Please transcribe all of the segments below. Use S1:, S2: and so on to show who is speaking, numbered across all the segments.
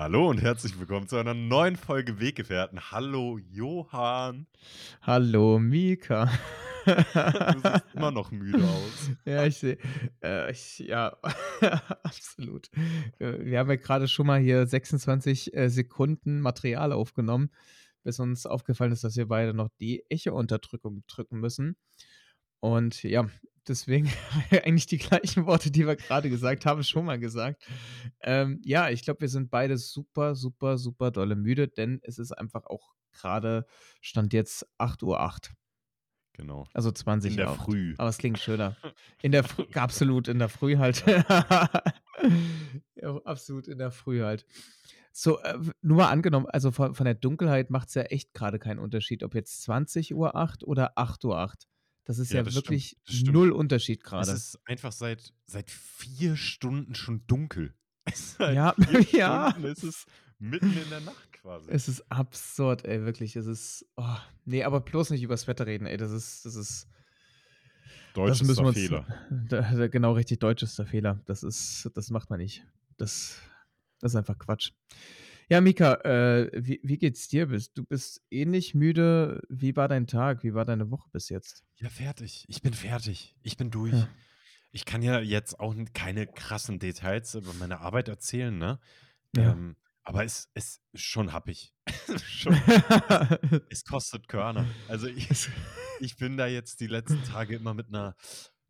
S1: Hallo und herzlich willkommen zu einer neuen Folge Weggefährten. Hallo Johann.
S2: Hallo Mika.
S1: Du siehst immer noch müde aus.
S2: Ja, ich sehe, äh, ja, absolut. Wir haben ja gerade schon mal hier 26 äh, Sekunden Material aufgenommen, bis uns aufgefallen ist, dass wir beide noch die Echo-Unterdrückung drücken müssen. Und ja, deswegen eigentlich die gleichen Worte, die wir gerade gesagt haben, schon mal gesagt. Ähm, ja, ich glaube, wir sind beide super, super, super dolle müde, denn es ist einfach auch gerade, stand jetzt 8.08 Uhr. 8.
S1: Genau.
S2: Also 20
S1: In der
S2: Uhr. acht.
S1: Früh.
S2: Aber es klingt schöner. In der Früh, absolut in der Früh halt. ja, absolut in der Früh halt. So, äh, nur mal angenommen, also von, von der Dunkelheit macht es ja echt gerade keinen Unterschied, ob jetzt 20 Uhr 8 oder 8 Uhr 8. Das ist
S1: Ja,
S2: ja,
S1: das
S2: wirklich
S1: das stimmt.
S2: null Unterschied
S1: Es
S2: gerade.
S1: ist einfach seit, seit vier Stunden schon dunkel. Seit
S2: Ja,
S1: vier
S2: ja.
S1: Stunden ist es mitten in der Nacht quasi.
S2: Es ist absurd, ey, wirklich. Es ist. Oh, nee, aber bloß nicht übers Wetter reden, ey. Das ist. Das ist. Das müssen wir
S1: Deutschester
S2: uns.
S1: Fehler.
S2: Da, genau richtig, deutschester Fehler. Das ist. Das macht man nicht. Das, das ist einfach Quatsch. Ja, Mika, äh, wie, wie geht's dir? Bist, du bist ähnlich müde. Wie war dein Tag? Wie war deine Woche bis jetzt?
S1: Ja, fertig. Ich bin fertig. Ich bin durch.
S2: Ja.
S1: Ich kann ja jetzt auch keine krassen Details über meine Arbeit erzählen, ne?
S2: Ja.
S1: Ähm, aber es ist schon happig. schon, es kostet Körner. Also ich, ich bin da jetzt die letzten Tage immer mit einer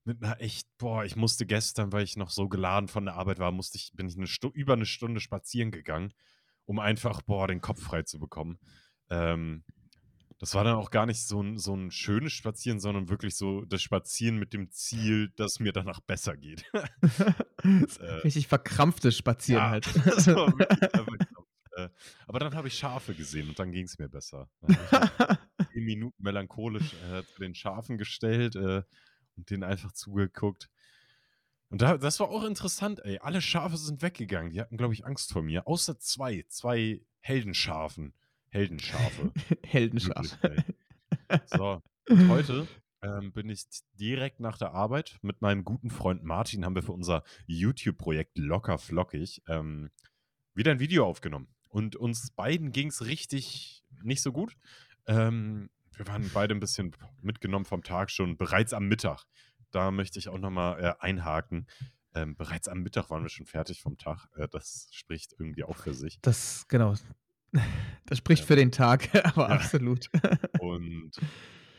S1: mit einer echt, boah, ich musste gestern, weil ich noch so geladen von der Arbeit war, musste ich, bin ich eine Stu über eine Stunde spazieren gegangen, um einfach, boah, den Kopf frei zu bekommen. Ähm, das war dann auch gar nicht so ein, so ein schönes Spazieren, sondern wirklich so das Spazieren mit dem Ziel, dass mir danach besser geht. äh,
S2: Richtig verkrampftes Spazieren
S1: ja,
S2: halt.
S1: das war wirklich. Äh, Aber dann habe ich Schafe gesehen und dann ging es mir besser. Zehn Minuten melancholisch äh, zu den Schafen gestellt äh, und denen einfach zugeguckt. Und da, das war auch interessant, ey. Alle Schafe sind weggegangen. Die hatten, glaube ich, Angst vor mir. Außer zwei. Zwei Heldenschafen. Heldenschafe.
S2: Heldenschaf.
S1: Wirklich, ey. So, und heute ähm, bin ich direkt nach der Arbeit mit meinem guten Freund Martin, haben wir für unser YouTube-Projekt Locker Flockig ähm, wieder ein Video aufgenommen. Und uns beiden ging es richtig nicht so gut. Ähm, wir waren beide ein bisschen mitgenommen vom Tag schon, bereits am Mittag. Da möchte ich auch nochmal äh, einhaken. Ähm, bereits am Mittag waren wir schon fertig vom Tag. Äh, das spricht irgendwie auch für sich.
S2: Das, genau. Das spricht
S1: Ja.
S2: für den Tag, aber
S1: Ja.
S2: absolut.
S1: Und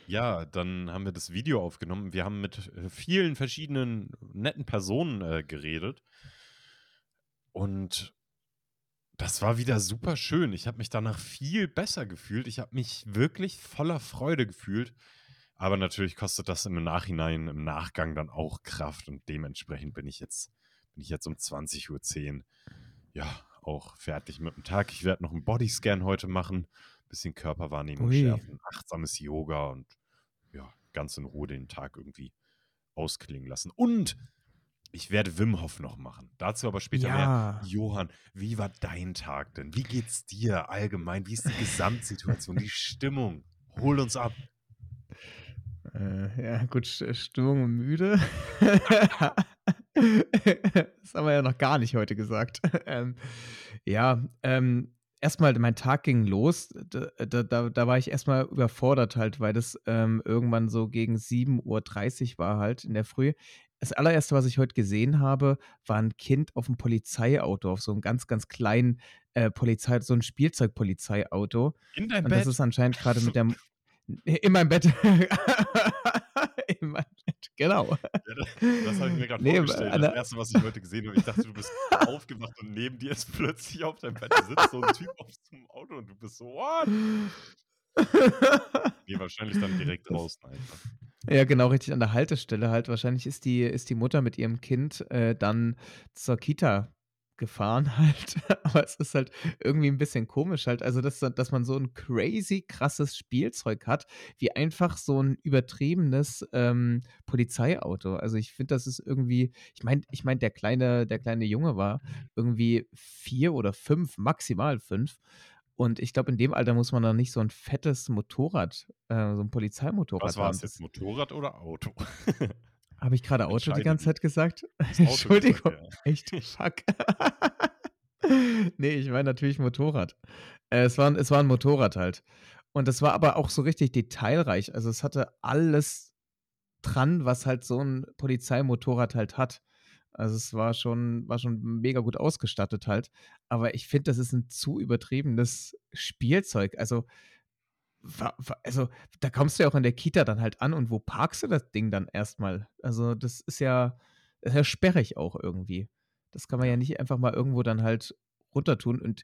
S1: ja, dann haben wir das Video aufgenommen. Wir haben mit äh, vielen verschiedenen netten Personen äh, geredet. Und das war wieder super schön. Ich habe mich danach viel besser gefühlt. Ich habe mich wirklich voller Freude gefühlt. Aber natürlich kostet das im Nachhinein, im Nachgang dann auch Kraft. Und dementsprechend bin ich jetzt, bin ich jetzt um 20.10 Uhr ja auch fertig mit dem Tag. Ich werde noch einen Bodyscan heute machen. Bisschen Körperwahrnehmung
S2: Ui.
S1: schärfen, achtsames Yoga und ja, ganz in Ruhe den Tag irgendwie ausklingen lassen. Und ich werde Wim Hof noch machen. Dazu aber später mehr.
S2: Ja.
S1: Johann, wie war dein Tag denn? Wie geht's dir allgemein? Wie ist die Gesamtsituation, die Stimmung? Hol uns ab.
S2: Äh, ja, gut, St- Stimmung und müde. das haben wir ja noch gar nicht heute gesagt. ähm, ja, ähm, erstmal, mein Tag ging los. Da, da, da, war ich erstmal überfordert halt, weil das ähm, irgendwann so gegen 7.30 Uhr war halt in der Früh. Das allererste, was ich heute gesehen habe, war ein Kind auf einem Polizeiauto, auf so einem ganz, ganz kleinen äh, Polizei, so ein Spielzeugpolizeiauto.
S1: In dein
S2: Und
S1: Bett.
S2: das ist anscheinend gerade mit der. In meinem Bett. In meinem Bett, genau.
S1: Ja, das habe ich mir gerade
S2: Nee,
S1: vorgestellt. Das erste, was ich heute gesehen habe. Ich dachte, du bist aufgewacht und neben dir ist plötzlich auf deinem Bett sitzt so ein Typ auf einem Auto und du bist so, what? Nee, wahrscheinlich dann direkt draußen einfach.
S2: Ja, genau, richtig an der Haltestelle halt. Wahrscheinlich ist die, ist die Mutter mit ihrem Kind äh, dann zur Kita gefahren halt. Aber es ist halt irgendwie ein bisschen komisch halt. Also, dass, dass man so ein crazy krasses Spielzeug hat, wie einfach so ein übertriebenes ähm, Polizeiauto. Also ich finde, das ist irgendwie, ich meine, ich mein, der kleine, der kleine Junge war irgendwie vier oder fünf, maximal fünf. Und ich glaube, in dem Alter muss man dann nicht so ein fettes Motorrad, äh, so ein Polizeimotorrad
S1: Was war
S2: haben.
S1: es jetzt, Motorrad oder Auto?
S2: Habe ich gerade Auto die ganze. Zeit gesagt? Entschuldigung.
S1: gesagt,
S2: Echt? Fuck. Ne, ich meine natürlich Motorrad. Äh, es war es war 'n Motorrad halt. Und das war aber auch so richtig detailreich. Also, es hatte alles dran, was halt so 'n Polizeimotorrad halt hat. Also, es war schon war schon mega gut ausgestattet halt. Aber ich finde, das ist 'n zu übertriebenes Spielzeug. Also, also, da kommst du ja auch in der Kita dann halt an und wo parkst du das Ding dann erst mal? Also, das ist ja ist ja sperrig auch irgendwie. Das kann man ja nicht einfach mal irgendwo dann halt runtertun und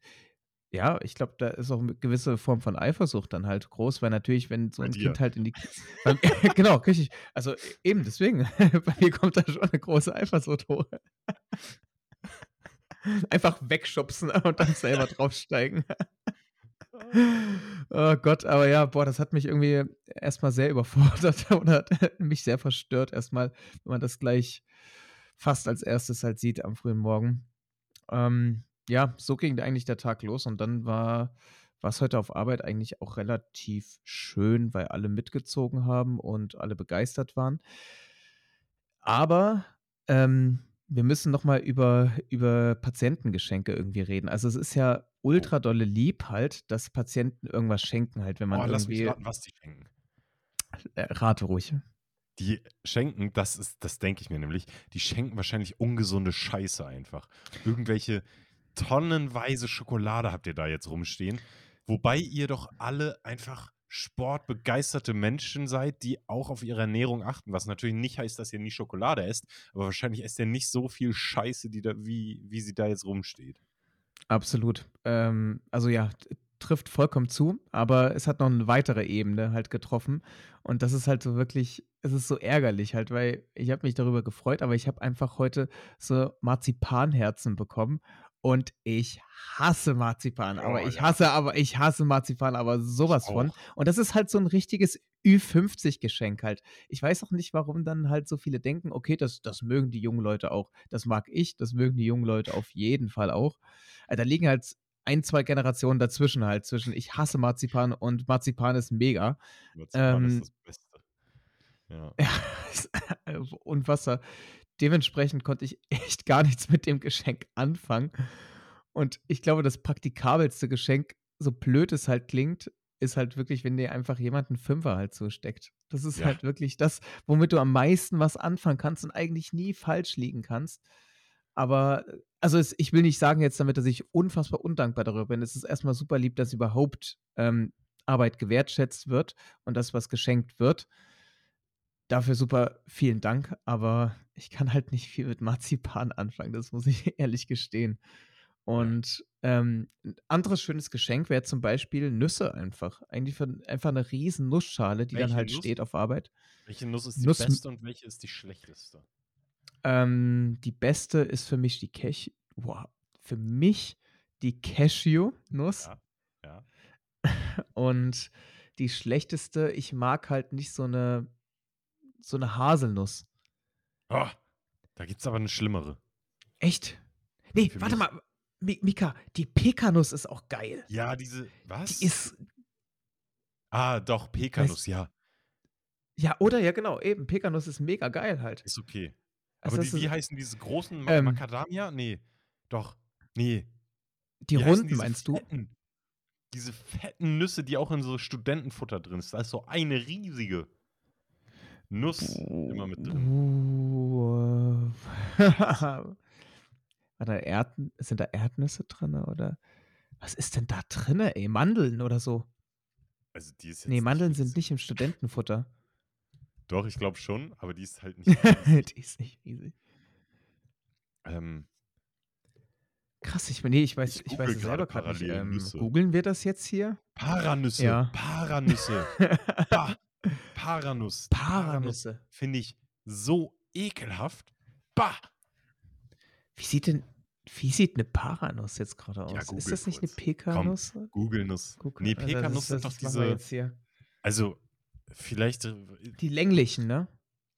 S2: ja, ich glaube, da ist auch 'ne gewisse Form von Eifersucht dann halt groß, weil natürlich, wenn so
S1: Bei
S2: 'n
S1: dir.
S2: Kind halt in die Ki beim genau, richtig. Also, e eben deswegen. Bei mir kommt da schon 'ne große Eifersucht hoch. Einfach wegschubsen und dann selber draufsteigen. Oh Gott, aber ja, boah, das hat mich irgendwie erst mal sehr überfordert oder mich sehr verstört erst mal, wenn man das gleich fast als Erstes halt sieht am frühen Morgen. Ähm, ja, so ging eigentlich der Tag los und dann war war's heute auf Arbeit eigentlich auch relativ schön, weil alle mitgezogen haben und alle begeistert waren. Aber, ähm, wir müssen noch mal über über Patientengeschenke irgendwie reden. Also, es ist ja. Ultra dolle lieb halt, dass Patienten irgendwas schenken halt, wenn man
S1: Oh, lass mich
S2: irgendwie
S1: raten, was die schenken.
S2: Äh, rate ruhig.
S1: Die schenken, das ist das denke ich mir nämlich, die schenken wahrscheinlich ungesunde Scheiße einfach. Irgendwelche tonnenweise Schokolade habt ihr da jetzt rumstehen, wobei ihr doch alle einfach sportbegeisterte Menschen seid, die auch auf ihre Ernährung achten, was natürlich nicht heißt, dass ihr nie Schokolade esst, aber wahrscheinlich esst ihr nicht so viel Scheiße, die da wie wie sie da jetzt rumsteht.
S2: Absolut. Ähm, also ja, trifft vollkommen zu, aber es hat noch 'ne weitere Ebene halt getroffen und das ist halt so wirklich es ist so ärgerlich halt, weil ich habe mich darüber gefreut, aber ich habe einfach heute so Marzipanherzen bekommen und ich hasse Marzipan, aber
S1: Oh
S2: ich
S1: ja.
S2: hasse aber ich hasse Marzipan, aber so
S1: Ich
S2: was von. Und das ist halt so 'n richtiges Ü50-Geschenk halt. Ich weiß auch nicht, warum dann halt so viele denken: „Okay, das das mögen die jungen Leute auch.“ Das mag ich, das mögen die jungen Leute auf jeden Fall auch. Äh, da liegen halt 1, 2 Generationen dazwischen halt, zwischen ich hasse Marzipan und Marzipan ist mega.
S1: Marzipan ist
S2: Ähm
S1: das Beste. Ja.
S2: Ist äh, unfassbar. Dementsprechend konnte ich echt gar nichts mit dem Geschenk anfangen. Und ich glaube, das praktikabelste Geschenk, so blöd es halt klingt, ist halt wirklich, wenn dir einfach jemand 'n Fünfer halt zusteckt. Das ist
S1: Ja.
S2: halt wirklich das, womit du am meisten was anfangen kannst und eigentlich nie falsch liegen kannst. Aber, also, es ich will nicht sagen jetzt damit, dass ich unfassbar undankbar darüber bin. Es ist erst mal super lieb, dass überhaupt, ähm, Arbeit gewertschätzt wird und dass was geschenkt wird. Dafür super vielen Dank, aber ich kann halt nicht viel mit Marzipan anfangen, das muss ich ehrlich gestehen. Und, ähm, 'n anderes schönes Geschenk wäre zum Beispiel Nüsse einfach. Eigentlich von einfach 'ne riesen Nussschale, die dann
S1: Welche
S2: halt
S1: Nuss?
S2: steht auf Arbeit.
S1: Welche Nuss ist die
S2: Nuss
S1: beste und welche ist die schlechteste?
S2: Ähm, die beste ist für mich die Cash boah, für mich die Cashewnuss.
S1: Ja, ja.
S2: Und die schlechteste ich mag halt nicht so 'ne so 'ne Haselnuss.
S1: Oh, da gibt's aber 'ne schlimmere.
S2: Echt? Ne,
S1: Für
S2: warte
S1: mich
S2: mal, Mi Mika, die Pekanuss ist auch geil.
S1: Ja, diese was?
S2: Die ist
S1: Ah, doch, Pekanuss,
S2: Weißt
S1: ja.
S2: Ja, oder? Ja, genau, eben. Pekanuss ist mega geil halt.
S1: Ist okay.
S2: Also,
S1: Aber die wie heißen diese großen Ma
S2: ähm
S1: Macadamia? Ne, doch. Ne.
S2: Die
S1: Wie
S2: runden meinst du?
S1: fetten diese fetten Nüsse, die auch in so Studentenfutter drin ist. Da ist so eine riesige Nuss immer mit drin.
S2: Warte, Erdn sind da Erdnüsse drin oder was ist denn da drin, ey? Mandeln oder so?
S1: Also, die ist
S2: Ne,
S1: jetzt nicht
S2: Mandeln sind
S1: riesig.
S2: nicht im Studentenfutter.
S1: Doch, ich glaube schon, aber die ist halt nicht riesig.
S2: Die ist nicht riesig.
S1: Ähm
S2: Krass, ich ne, ich weiß
S1: Ich
S2: ich weiß es selber grad nicht. Ähm, googeln wir das jetzt hier?
S1: Paranüsse,
S2: Ja.
S1: Paranüsse. Bah, Paranuss.
S2: Paranüsse.
S1: finde ich so ekelhaft. Bah!
S2: Wie sieht denn wie sieht 'ne Paranuss jetzt grade
S1: Ja,
S2: aus? Ist
S1: google
S2: das nicht
S1: kurz. Komm,
S2: Pekanuss?
S1: Google-Nuss.
S2: Guck,
S1: Ne,
S2: also, das
S1: Pekanuss
S2: ist
S1: sind doch diese also, vielleicht, äh,
S2: Die länglichen, ne?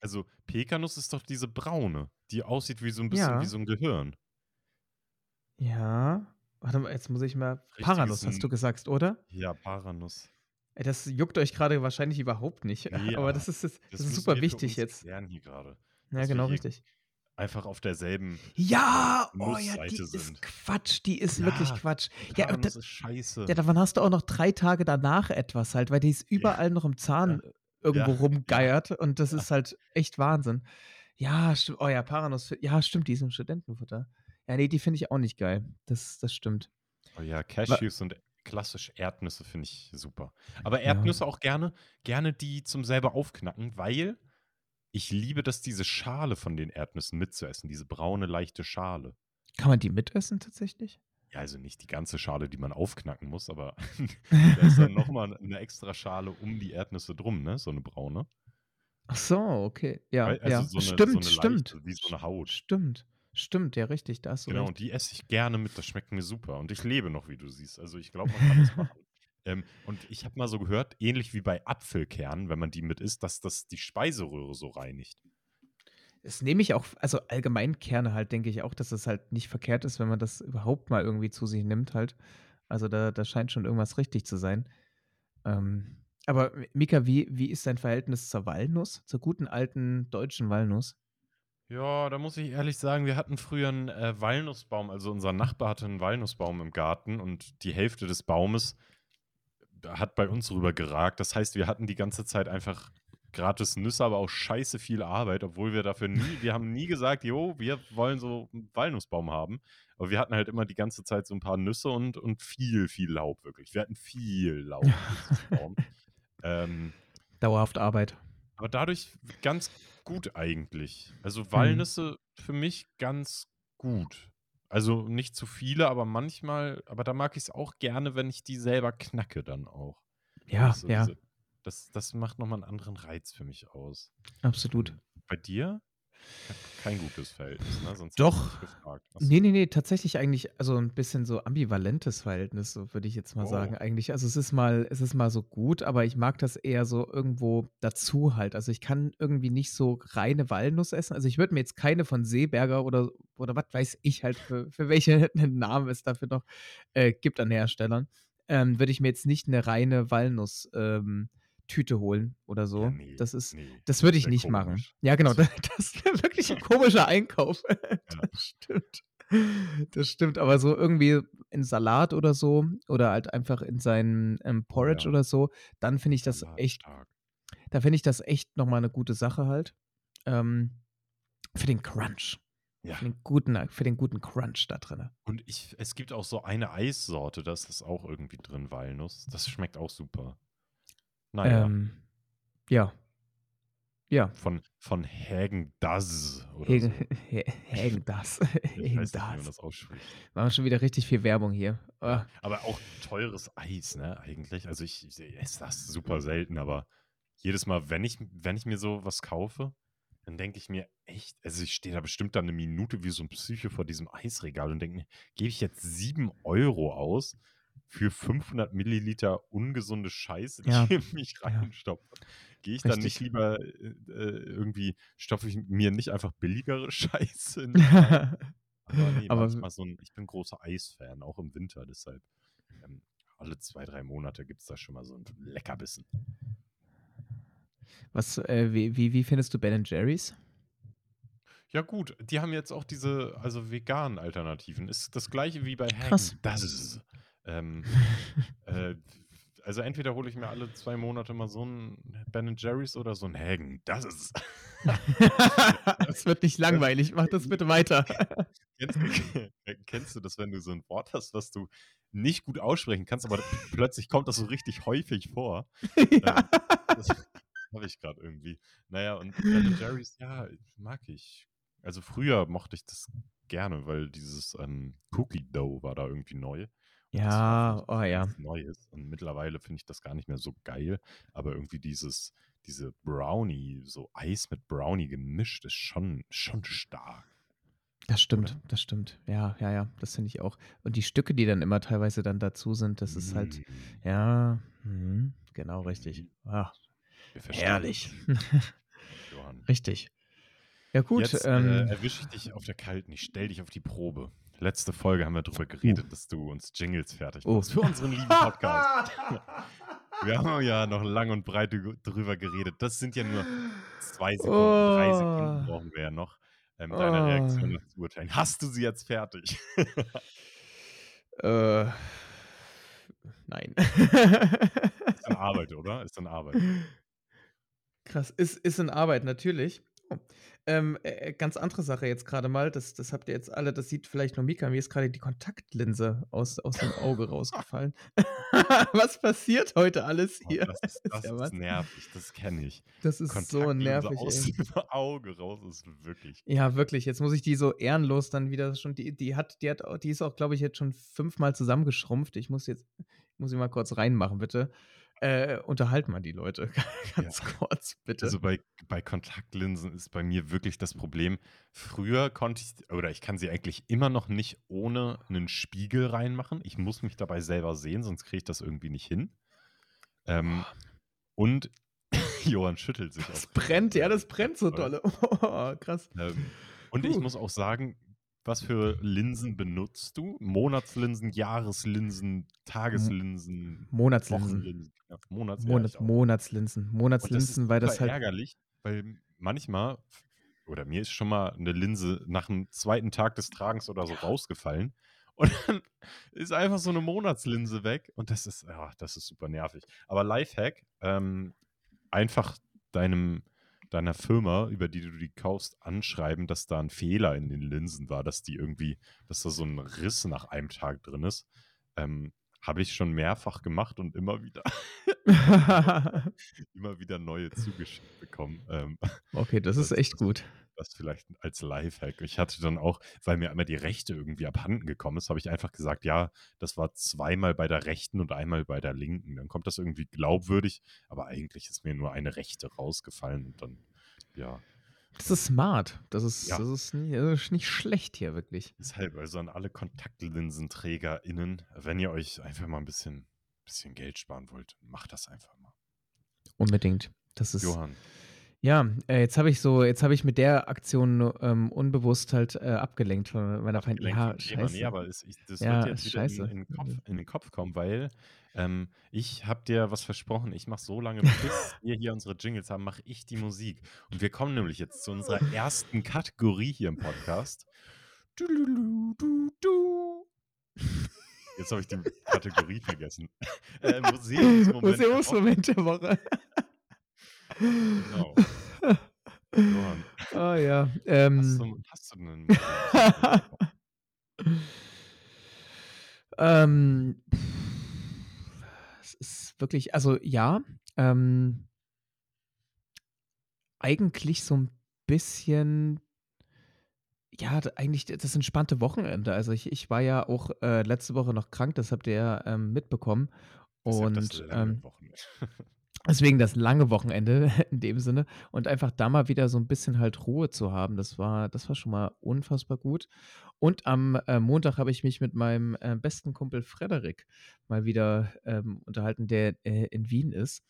S1: also, Pekanuss ist doch diese braune, die aussieht wie so 'n bisschen wie
S2: Ja.
S1: so 'n Gehirn.
S2: Ja. Warte mal, jetzt muss ich mal
S1: Richtiges
S2: Paranuss hast du gesagt, oder?
S1: Ja, Paranuss.
S2: Das juckt euch grade wahrscheinlich überhaupt nicht,
S1: Ne,
S2: aber das ist das das
S1: das
S2: ist super wichtig jetzt.
S1: hier grade,
S2: Ja, genau, richtig.
S1: einfach auf derselben
S2: Ja, oh ja, die
S1: Nussseite
S2: ist
S1: sind.
S2: Quatsch, die ist wirklich
S1: Ja,
S2: Quatsch. Ja, und
S1: Paranus
S2: da
S1: ist scheiße.
S2: ja, davon hast du auch noch 3 Tage danach etwas halt, weil die ist
S1: Ja,
S2: überall noch im Zahn
S1: ja,
S2: irgendwo
S1: ja, ja,
S2: rumgeiert und das
S1: ja.
S2: ist halt echt Wahnsinn. Ja, stimmt. Oh ja, Paranuss. Ja, stimmt, die ist im Studentenfutter. Ja, ne, die finde ich auch nicht geil. Das das stimmt.
S1: Oh ja,
S2: Wa
S1: Cashews und klassisch Erdnüsse finde ich super. Aber
S2: Ja.
S1: Erdnüsse auch gerne gerne die zum selber aufknacken, weil ich liebe das, diese Schale von den Erdnüssen mitzuessen, diese braune, leichte Schale.
S2: Kann man die mitessen tatsächlich?
S1: Ja, also nicht die ganze Schale, die man aufknacken muss, aber da ist dann noch mal 'ne extra Schale um die Erdnüsse drum, ne, so 'ne braune.
S2: Ach so, okay. Ja,
S1: also
S2: ja.
S1: so 'ne so
S2: Stimmt,
S1: 'ne
S2: stimmt.
S1: leichte, wie so 'ne Haut.
S2: Stimmt. Stimmt, ja richtig, da hast du
S1: Genau,
S2: recht.
S1: und die esse ich gerne mit, das schmeckt mir super. Und ich lebe noch, wie du siehst. Also, ich glaube, man kann das machen. Ähm, und ich habe mal so gehört, ähnlich wie bei Apfelkernen, wenn man die mit isst, dass das die Speiseröhre so reinigt.
S2: Das nehme ich auch also allgemein Kerne halt, denke ich auch, dass es halt nicht verkehrt ist, wenn man das überhaupt mal irgendwie zu sich nimmt halt. Also da da scheint schon irgendwas richtig zu sein. Ähm, aber Mika, wie wie ist dein Verhältnis zur Walnuss, zur guten alten deutschen Walnuss?
S1: Ja, da muss ich ehrlich sagen, wir hatten früher 'n, äh, Walnussbaum. Also, unser Nachbar hatte 'n Walnussbaum im Garten und die Hälfte des Baumes hat bei uns rübergeragt. Das heißt, wir hatten die ganze Zeit einfach gratis Nüsse, aber auch scheiße viel Arbeit, obwohl wir dafür nie wir haben nie gesagt: „Jo, wir wollen so 'n Walnussbaum haben.“ Aber wir hatten halt immer die ganze Zeit so 'n paar Nüsse und und viel, viel Laub wirklich. Wir hatten viel Laub. Ähm
S2: Dauerhaft Arbeit.
S1: aber dadurch ganz gut eigentlich. Also,
S2: Mhm.
S1: Walnüsse für mich ganz gut. Also, nicht zu viele, aber manchmal aber da mag ich's auch gerne, wenn ich die selber knacke dann auch.
S2: Ja,
S1: So
S2: ja.
S1: das das macht noch mal 'n anderen Reiz für mich aus.
S2: Absolut.
S1: Bei dir? Kein gutes Verhältnis, ne? Sonst
S2: Doch.
S1: nicht gefragt. Ach so.
S2: Ne, ne, ne, tatsächlich eigentlich also 'n bisschen so ambivalentes Verhältnis, so würde ich jetzt mal sagen
S1: Oh.
S2: eigentlich. Also, es ist mal es ist mal so gut, aber ich mag das eher so irgendwo dazu halt. Also, ich kann irgendwie nicht so reine Walnuss essen. Also, ich würde mir jetzt keine von Seeberger oder oder was weiß ich halt für für welche Namen es dafür noch, äh, gibt an Herstellern, ähm, würde ich mir jetzt nicht 'ne reine Walnuss, ähm, Tüte holen oder
S1: Ja,
S2: so.
S1: ne,
S2: Das ist
S1: ne,
S2: das würde ich nicht machen.
S1: komisch.
S2: Ja, genau,
S1: Das
S2: das wäre wirklich 'n komischer Einkauf.
S1: Ja.
S2: Das stimmt. Das stimmt, aber so irgendwie in Salat oder so oder halt einfach in seinen, ähm, Porridge
S1: ja.
S2: oder so, dann finde ich das
S1: Salat,
S2: echt
S1: stark.
S2: da finde ich das echt noch mal 'ne gute Sache halt. Ähm, für den Crunch.
S1: Ja.
S2: Für den guten für den guten Crunch da drinne.
S1: Und ich es gibt auch so eine Eissorte, da ist das auch irgendwie drin, Walnuss. Das schmeckt auch super. Na ja.
S2: Ähm, ja. Ja.
S1: Von von Häagen-Dazs oder
S2: Hägen
S1: so.
S2: Hä Häagen-Dazs.
S1: Ich weiß nicht, man das ausspricht.
S2: Machen schon wieder richtig viel Werbung hier. Ah.
S1: aber auch teures Eis, ne, eigentlich. Also, ich ich esse das super selten, aber jedes Mal, wenn ich wenn ich mir so was kaufe, dann denke ich mir echt also, ich stehe da bestimmt dann 'ne Minute wie so 'n Psycho vor diesem Eisregal und denke mir: „Gebe ich jetzt 7 € aus für 500 Milliliter ungesunde Scheiße, die
S2: Ja.
S1: ich in mich
S2: Ja.
S1: reinstopfe? Gehe ich dann nicht
S2: Richtig.
S1: lieber, äh, äh, irgendwie stopfe ich mir nicht einfach billigere Scheiße in mich rein?“ Aber ne,
S2: Aber
S1: so 'n ich bin großer Eisfan, auch im Winter, deshalb, ähm, alle 2, 3 Monate gibt's da schon mal so 'n Leckerbissen.
S2: Was, äh, wie wie wie findest du Ben& Jerry's?
S1: Ja gut, die haben jetzt auch diese also, veganen Alternativen. Ist das Gleiche wie bei
S2: Krass.
S1: Häagen-Dazs. Ähm, äh, also, entweder hole ich mir alle 2 Monate mal so 'n Ben& Jerry's oder so 'n Häagen-Dazs.
S2: Es wird nicht langweilig. Mach das bitte weiter.
S1: Kennst du kennst du das, wenn du so 'n Wort hast, was du nicht gut aussprechen kannst, aber plötzlich kommt das so richtig häufig vor? Ähm,
S2: Ja.
S1: das habe ich grad irgendwie. Na ja, und Ben& Jerry's, ja, mag ich. Also, früher mochte ich das gerne, weil dieses, ähm, Cookie Dough war da irgendwie neu.
S2: Ja, oh ja.
S1: Neues. Und mittlerweile finde ich das gar nicht mehr so geil, aber irgendwie dieses diese Brownie so Eis mit Brownie gemischt ist schon schon stark.
S2: Das stimmt,
S1: Oder?
S2: das stimmt. Ja, ja, ja, das finde ich auch. Und die Stücke, die dann immer teilweise dann dazu sind, das ist halt
S1: Mm.
S2: ja, mhm, genau richtig.
S1: Wir verstehen
S2: herrlich. Richtig. Ja gut,
S1: Jetzt, äh,
S2: ähm
S1: erwische ich dich auf der kalten. Ich stelle dich auf die Probe. Letzte Folge haben wir drüber geredet,
S2: Uh.
S1: dass du uns Jingles fertig
S2: Oh.
S1: machst für unseren lieben Podcast. Wir haben ja noch lang und breit drü drüber geredet. Das sind ja nur 2 Sekunden, 3 Sekunden
S2: Oh.
S1: brauchen wir ja noch. ähm, deiner Reaktion nach zu urteilen. Hast du sie jetzt fertig?
S2: Äh, nein.
S1: Ist in Arbeit, oder? Ist in Arbeit.
S2: Krass, ist ist in Arbeit, natürlich. Oh. Ähm, äh, äh, ganz andere Sache jetzt gerade mal, das das habt ihr jetzt alle das sieht vielleicht nur Mika, mir ist gerade die Kontaktlinse aus aus dem Auge rausgefallen. Was passiert heute alles
S1: Oh,
S2: hier?
S1: das ist das
S2: ja
S1: ist nervig, das kenne ich.
S2: Das ist so nervig,
S1: aus
S2: ey.
S1: dem Auge raus ist wirklich
S2: Ja, wirklich, jetzt muss ich die so ehrenlos dann wieder schon die die hat die hat die ist auch, glaube ich, jetzt schon fünfmal zusammengeschrumpft. Ich muss jetzt ich muss sie mal kurz reinmachen, bitte. Äh, unterhalt mal die Leute
S1: Ja.
S2: ganz kurz, bitte.
S1: Also, bei bei Kontaktlinsen ist bei mir wirklich das Problem, früher konnte ich oder ich kann sie eigentlich immer noch nicht ohne 'nen Spiegel reinmachen. Ich muss mich dabei selber sehen, sonst kriege ich das irgendwie nicht hin. Ähm, und Johann schüttelt sich
S2: Das
S1: auch.
S2: brennt, ja, das brennt so
S1: Toll.
S2: dolle. Oh, krass.
S1: Ähm, und ich muss auch sagen, was für Linsen benutzt du? Monatslinsen, Jahreslinsen, Tageslinsen,
S2: Monatslinsen.
S1: Wochenlinsen? Ja, Monats
S2: Monat. Monatslinsen.
S1: Und das
S2: Monatslinsen, weil das halt
S1: ärgerlich, weil manchmal oder mir ist schon mal 'ne Linse nach'm 2. Tag des Tragens oder so rausgefallen und dann ist einfach so 'ne Monatslinse weg und das ist ah, das ist super nervig. Aber Lifehack, ähm, einfach deinem deiner Firma, über die du die kaufst, anschreiben, dass da 'n Fehler in den Linsen war, dass die irgendwie dass da so 'n Riss nach einem Tag drin ist. Ähm, habe ich schon mehrfach gemacht und immer wieder immer wieder neue zugeschickt bekommen. Ähm,
S2: Okay, das ist
S1: das
S2: echt
S1: das
S2: gut.
S1: Das vielleicht als Lifehack. Ich hatte dann auch, weil mir einmal die rechte irgendwie abhanden gekommen ist, habe ich einfach gesagt: „Ja, das war zweimal bei der rechten und einmal bei der linken.“ Dann kommt das irgendwie glaubwürdig, aber eigentlich ist mir nur eine rechte rausgefallen und dann ja.
S2: Das ist smart. Das ist
S1: Ja.
S2: das ist ni das ist nicht schlecht hier, wirklich.
S1: Deshalb, also an alle KontaktlinsenträgerInnen, wenn ihr euch einfach mal 'n bisschen bisschen Geld sparen wollt, macht das einfach mal.
S2: Unbedingt. Das ist
S1: Johann.
S2: Ja, äh, jetzt habe ich so jetzt habe ich mit der Aktion, ähm, unbewusst halt, äh, abgelenkt von meiner Feind
S1: Abgelenkt
S2: ja,
S1: Thema.
S2: Scheiße.
S1: aber es ich das
S2: Ja,
S1: wird jetzt
S2: ist
S1: wieder in
S2: scheiße.
S1: in 'n Kopf
S2: Mhm.
S1: in den Kopf kommen, weil, ähm, ich habe dir was versprochen. Ich mache so lange, bis wir hier unsere Jingles haben, mache ich die Musik. Und wir kommen nämlich jetzt zu unserer ersten Kategorie hier im Podcast. Du-du-du-du-du. Jetzt habe ich die Kategorie vergessen. Äh, Museumsmoment.
S2: Museumsmoment der Woche.
S1: Genau. Johann,
S2: Ah ja,
S1: hast
S2: ähm
S1: du hast du 'nen Museumsmoment der Woche?
S2: Ähm, es ist wirklich also ja, ähm eigentlich so 'n bisschen ja, eigentlich das entspannte Wochenende. Also, ich ich war ja auch, äh, letzte Woche noch krank, das habt ihr ja, ähm, mitbekommen. Und, ähm. deswegen das lange Wochenende in dem Sinne und einfach da mal wieder so 'n bisschen halt Ruhe zu haben, das war das war schon mal unfassbar gut. Und am, äh, Montag habe ich mich mit meinem, äh, besten Kumpel Frederik mal wieder, ähm, unterhalten, der, äh, in Wien ist.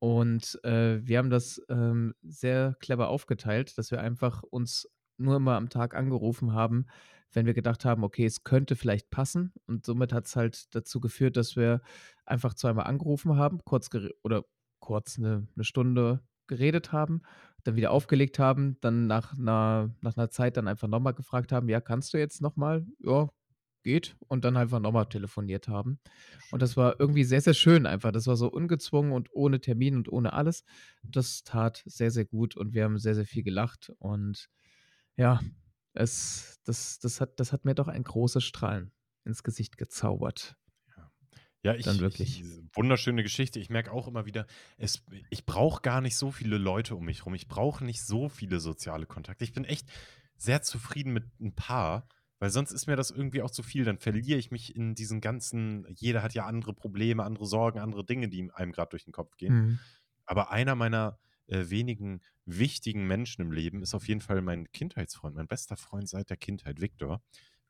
S2: Und, äh, wir haben das, ähm, sehr clever aufgeteilt, dass wir einfach uns nur immer am Tag angerufen haben, wenn wir gedacht haben: „Okay, es könnte vielleicht passen.“ Und somit hat's halt dazu geführt, dass wir einfach zweimal angerufen haben, kurz oder kurz 'ne 'ne Stunde geredet haben, dann wieder aufgelegt haben, dann nach 'ner nach 'ner Zeit dann einfach noch mal gefragt haben: „Ja, kannst du jetzt noch mal?“ „Ja, geht.“ Und dann einfach noch mal telefoniert haben. Und das war irgendwie sehr, sehr schön einfach. Das war so ungezwungen und ohne Termin und ohne alles. Das tat sehr, sehr gut und wir haben sehr, sehr viel gelacht und ja, es das das hat das hat mir doch ein großes Strahlen ins Gesicht gezaubert.
S1: Ja. Ja,
S2: Dann
S1: ich
S2: wirklich.
S1: ich wunderschöne Geschichte. Ich merke auch immer wieder, es ich brauche gar nicht so viele Leute um mich rum. Ich brauche nicht so viele soziale Kontakte. Ich bin echt sehr zufrieden mit 'n paar, weil sonst ist mir das irgendwie auch zu viel. Dann verliere ich mich in diesen ganzen jeder hat ja andere Probleme, andere Sorgen, andere Dinge, die einem grad durch den Kopf gehen.
S2: Mhm.
S1: Aber einer meiner, äh, wenigen wichtigen Menschen im Leben ist auf jeden Fall mein Kindheitsfreund, mein bester Freund seit der Kindheit, Viktor.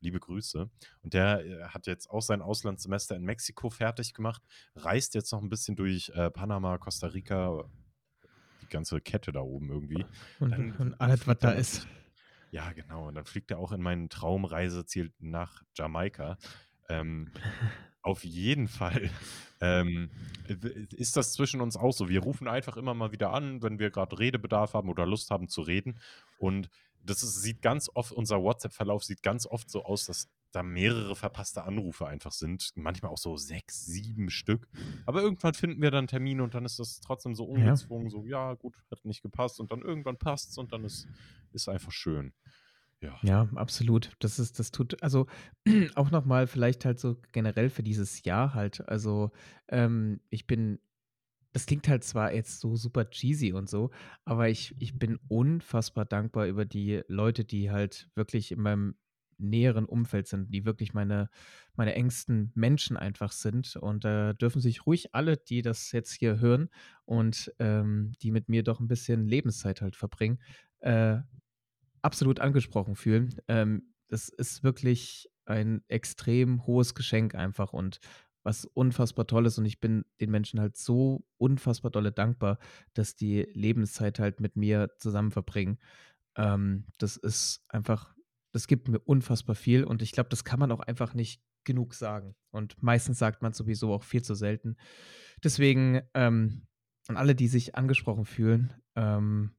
S1: Liebe Grüße. Und der, äh, hat jetzt auch sein Auslandssemester in Mexiko fertig gemacht, reist jetzt noch 'n bisschen durch, äh, Panama, Costa Rica, die ganze Kette da oben irgendwie.
S2: Und
S1: Dann
S2: und alles, was da ist.
S1: ja, genau. Und dann fliegt er auch in mein Traumreiseziel nach Jamaika. Ähm, auf jeden Fall, ähm, ist das zwischen uns auch so. Wir rufen einfach immer mal wieder an, wenn wir grad Redebedarf haben oder Lust haben zu reden. Und das ist, sieht ganz oft, unser WhatsApp-Verlauf sieht ganz oft so aus, dass da mehrere verpasste Anrufe einfach sind. Manchmal auch so sechs, sieben Stück. Aber irgendwann finden wir dann Termine und dann ist das trotzdem so ungezwungen, ja. so, ja, gut, hat nicht gepasst und dann irgendwann passt es und dann ist, ist einfach schön. Ja.
S2: Ja, absolut. Das ist, das tut, also auch nochmal vielleicht halt so generell für dieses Jahr halt. Also ähm, ich bin, das klingt halt zwar jetzt so super cheesy und so, aber ich, ich bin unfassbar dankbar über die Leute, die halt wirklich in meinem näheren Umfeld sind, die wirklich meine, meine engsten Menschen einfach sind. Und da äh, dürfen sich ruhig alle, die das jetzt hier hören und ähm, die mit mir doch ein bisschen Lebenszeit halt verbringen, äh, absolut angesprochen fühlen. Ähm, das ist wirklich ein extrem hohes Geschenk einfach und was unfassbar toll ist. Und ich bin den Menschen halt so unfassbar dolle dankbar, dass die Lebenszeit halt mit mir zusammen verbringen. Ähm, das ist einfach das gibt mir unfassbar viel und ich glaube, das kann man auch einfach nicht genug sagen. Und meistens sagt man sowieso auch viel zu selten. Deswegen ähm, an alle, die sich angesprochen fühlen, ähm,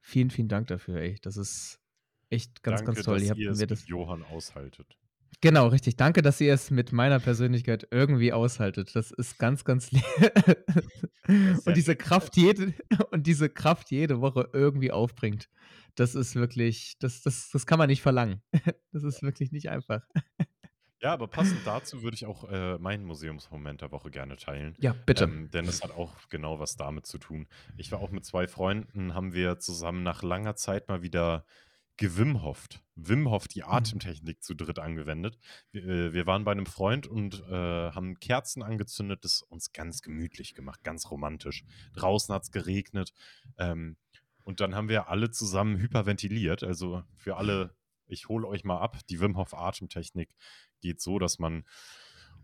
S2: vielen, vielen Dank dafür. Ey. Das ist echt ganz,
S1: Danke,
S2: ganz toll.
S1: Dass
S2: ihr,
S1: ihr es
S2: mir das
S1: Johann aushaltet.
S2: Genau, richtig. Danke, dass ihr es mit meiner Persönlichkeit irgendwie aushaltet. Das ist ganz, ganz lieb. und diese Kraft jede und diese Kraft jede Woche irgendwie aufbringt das ist wirklich, das, das, das kann man nicht verlangen. Das ist wirklich nicht einfach.
S1: Ja, aber passend dazu würde ich auch äh, meinen Museumsmoment der Woche gerne teilen.
S2: Ja, bitte.
S1: Ähm, denn es hat auch genau was damit zu tun. Ich war auch mit zwei Freunden, haben wir zusammen nach langer Zeit mal wieder gewimhofft. Wimhoff, die mhm. Atemtechnik zu dritt angewendet. Wir, äh, wir waren bei einem Freund und äh, haben Kerzen angezündet, das uns ganz gemütlich gemacht, ganz romantisch. Draußen hat es geregnet. Ähm, und dann haben wir alle zusammen hyperventiliert. Also für alle, ich hole euch mal ab. Die Wim Hof Atemtechnik geht so, dass man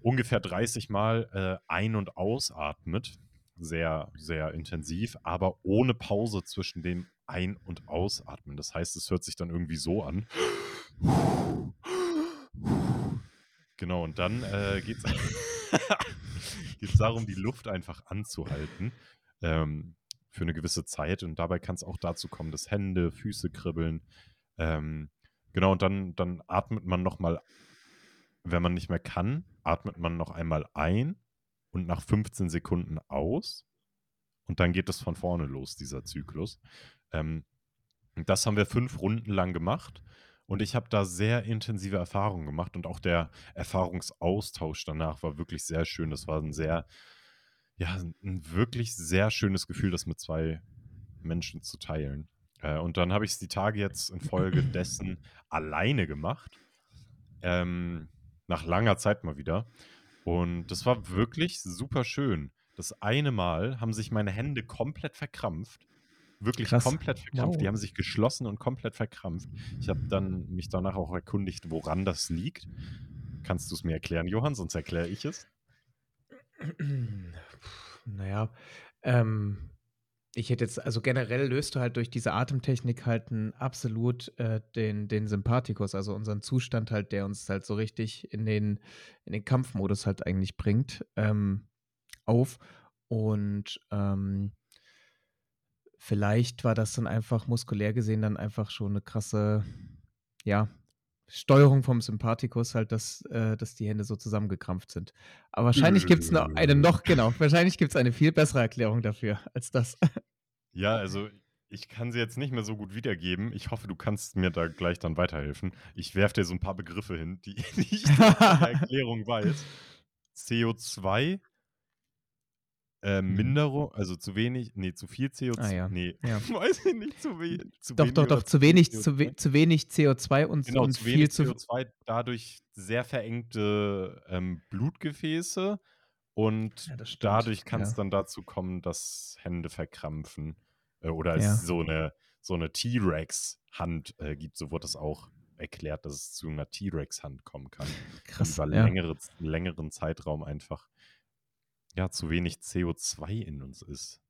S1: ungefähr 30 Mal äh, ein- und ausatmet. Sehr, sehr intensiv, aber ohne Pause zwischen dem Ein- und Ausatmen. Das heißt, es hört sich dann irgendwie so an. Genau, und dann äh, geht es darum, die Luft einfach anzuhalten. Ähm, für eine gewisse Zeit. Und dabei kann es auch dazu kommen, dass Hände, Füße kribbeln. Ähm, genau, und dann, dann atmet man nochmal, wenn man nicht mehr kann, atmet man noch einmal ein und nach 15 Sekunden aus. Und dann geht es von vorne los, dieser Zyklus. Ähm, das haben wir fünf Runden lang gemacht. Und ich habe da sehr intensive Erfahrungen gemacht und auch der Erfahrungsaustausch danach war wirklich sehr schön. Das war ein sehr ja, ein wirklich sehr schönes Gefühl, das mit zwei Menschen zu teilen. Äh, und dann habe ich es die Tage jetzt infolgedessen alleine gemacht. Ähm, nach langer Zeit mal wieder. Und das war wirklich super schön. Das eine Mal haben sich meine Hände komplett verkrampft. Wirklich Krass. komplett verkrampft. Wow. Die haben sich geschlossen und komplett verkrampft. Ich habe dann mich danach auch erkundigt, woran das liegt. Kannst du es mir erklären, Johann? Sonst erkläre ich es.
S2: Naja, ähm, ich hätte jetzt, also generell löst du halt durch diese Atemtechnik halt absolut äh, den, den Sympathikus, also unseren Zustand halt, der uns halt so richtig in den, in den Kampfmodus halt eigentlich bringt, ähm, auf. Und ähm, vielleicht war das dann einfach muskulär gesehen dann einfach schon eine krasse, ja, Steuerung vom Sympathikus halt, dass, äh, dass die Hände so zusammengekrampft sind. Aber wahrscheinlich gibt es noch eine noch, genau, wahrscheinlich gibt es eine viel bessere Erklärung dafür als das.
S1: Ja, also ich kann sie jetzt nicht mehr so gut wiedergeben. Ich hoffe, du kannst mir da gleich dann weiterhelfen. Ich werfe dir so ein paar Begriffe hin, die, die ich in der Erklärung weiß. CO2 äh, mhm. Minderung, also zu wenig, nee, zu viel CO2, ah, ja. nee,
S2: ja.
S1: weiß ich nicht, zu, we
S2: zu doch, wenig. Doch, doch, doch, zu wenig, zu, we zu, wenig CO2 und,
S1: genau,
S2: und
S1: zu viel zu CO2, dadurch sehr verengte ähm, Blutgefäße und ja, dadurch kann es dann dazu kommen, dass Hände verkrampfen äh, oder es so eine, so eine T-Rex-Hand äh, gibt, so wurde es auch erklärt, dass es zu einer T-Rex-Hand kommen kann.
S2: Krass,
S1: über längere, längeren Zeitraum einfach ja, zu wenig CO2 in uns ist.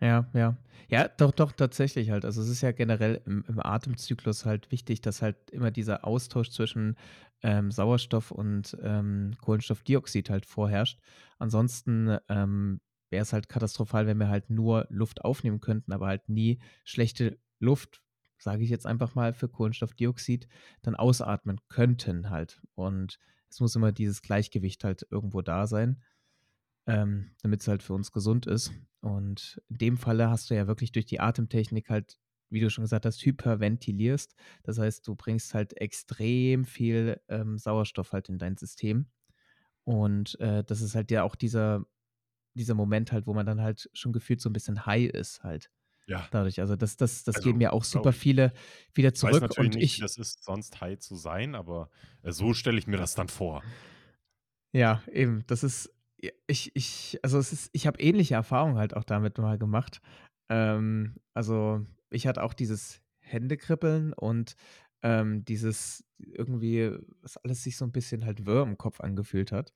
S2: Ja, ja. Ja, doch, doch, tatsächlich halt. Also es ist ja generell im, im Atemzyklus halt wichtig, dass halt immer dieser Austausch zwischen ähm, Sauerstoff und ähm, Kohlenstoffdioxid halt vorherrscht. Ansonsten ähm, wäre es halt katastrophal, wenn wir halt nur Luft aufnehmen könnten, aber halt nie schlechte Luft sage ich jetzt einfach mal, für Kohlenstoffdioxid dann ausatmen könnten halt. Und es muss immer dieses Gleichgewicht halt irgendwo da sein, ähm, damit es halt für uns gesund ist. Und in dem Falle hast du ja wirklich durch die Atemtechnik halt, wie du schon gesagt hast, hyperventilierst. Das heißt, du bringst halt extrem viel ähm, Sauerstoff halt in dein System. Und äh, das ist halt ja auch dieser, dieser Moment halt, wo man dann halt schon gefühlt so ein bisschen high ist halt.
S1: Ja.
S2: Dadurch. Also das, das, das
S1: Also,
S2: geben ja auch super viele wieder
S1: Ich weiß
S2: zurück.
S1: natürlich
S2: Und
S1: nicht,
S2: ich,
S1: das ist, sonst high zu sein, aber äh, so stelle ich mir das dann vor.
S2: ja, eben, das ist, ich, ich, also es ist, ich habe ähnliche Erfahrungen halt auch damit mal gemacht. Ähm, also ich hatte auch dieses Händekribbeln und ähm, dieses irgendwie, was alles sich so ein bisschen halt wirr im Kopf angefühlt hat.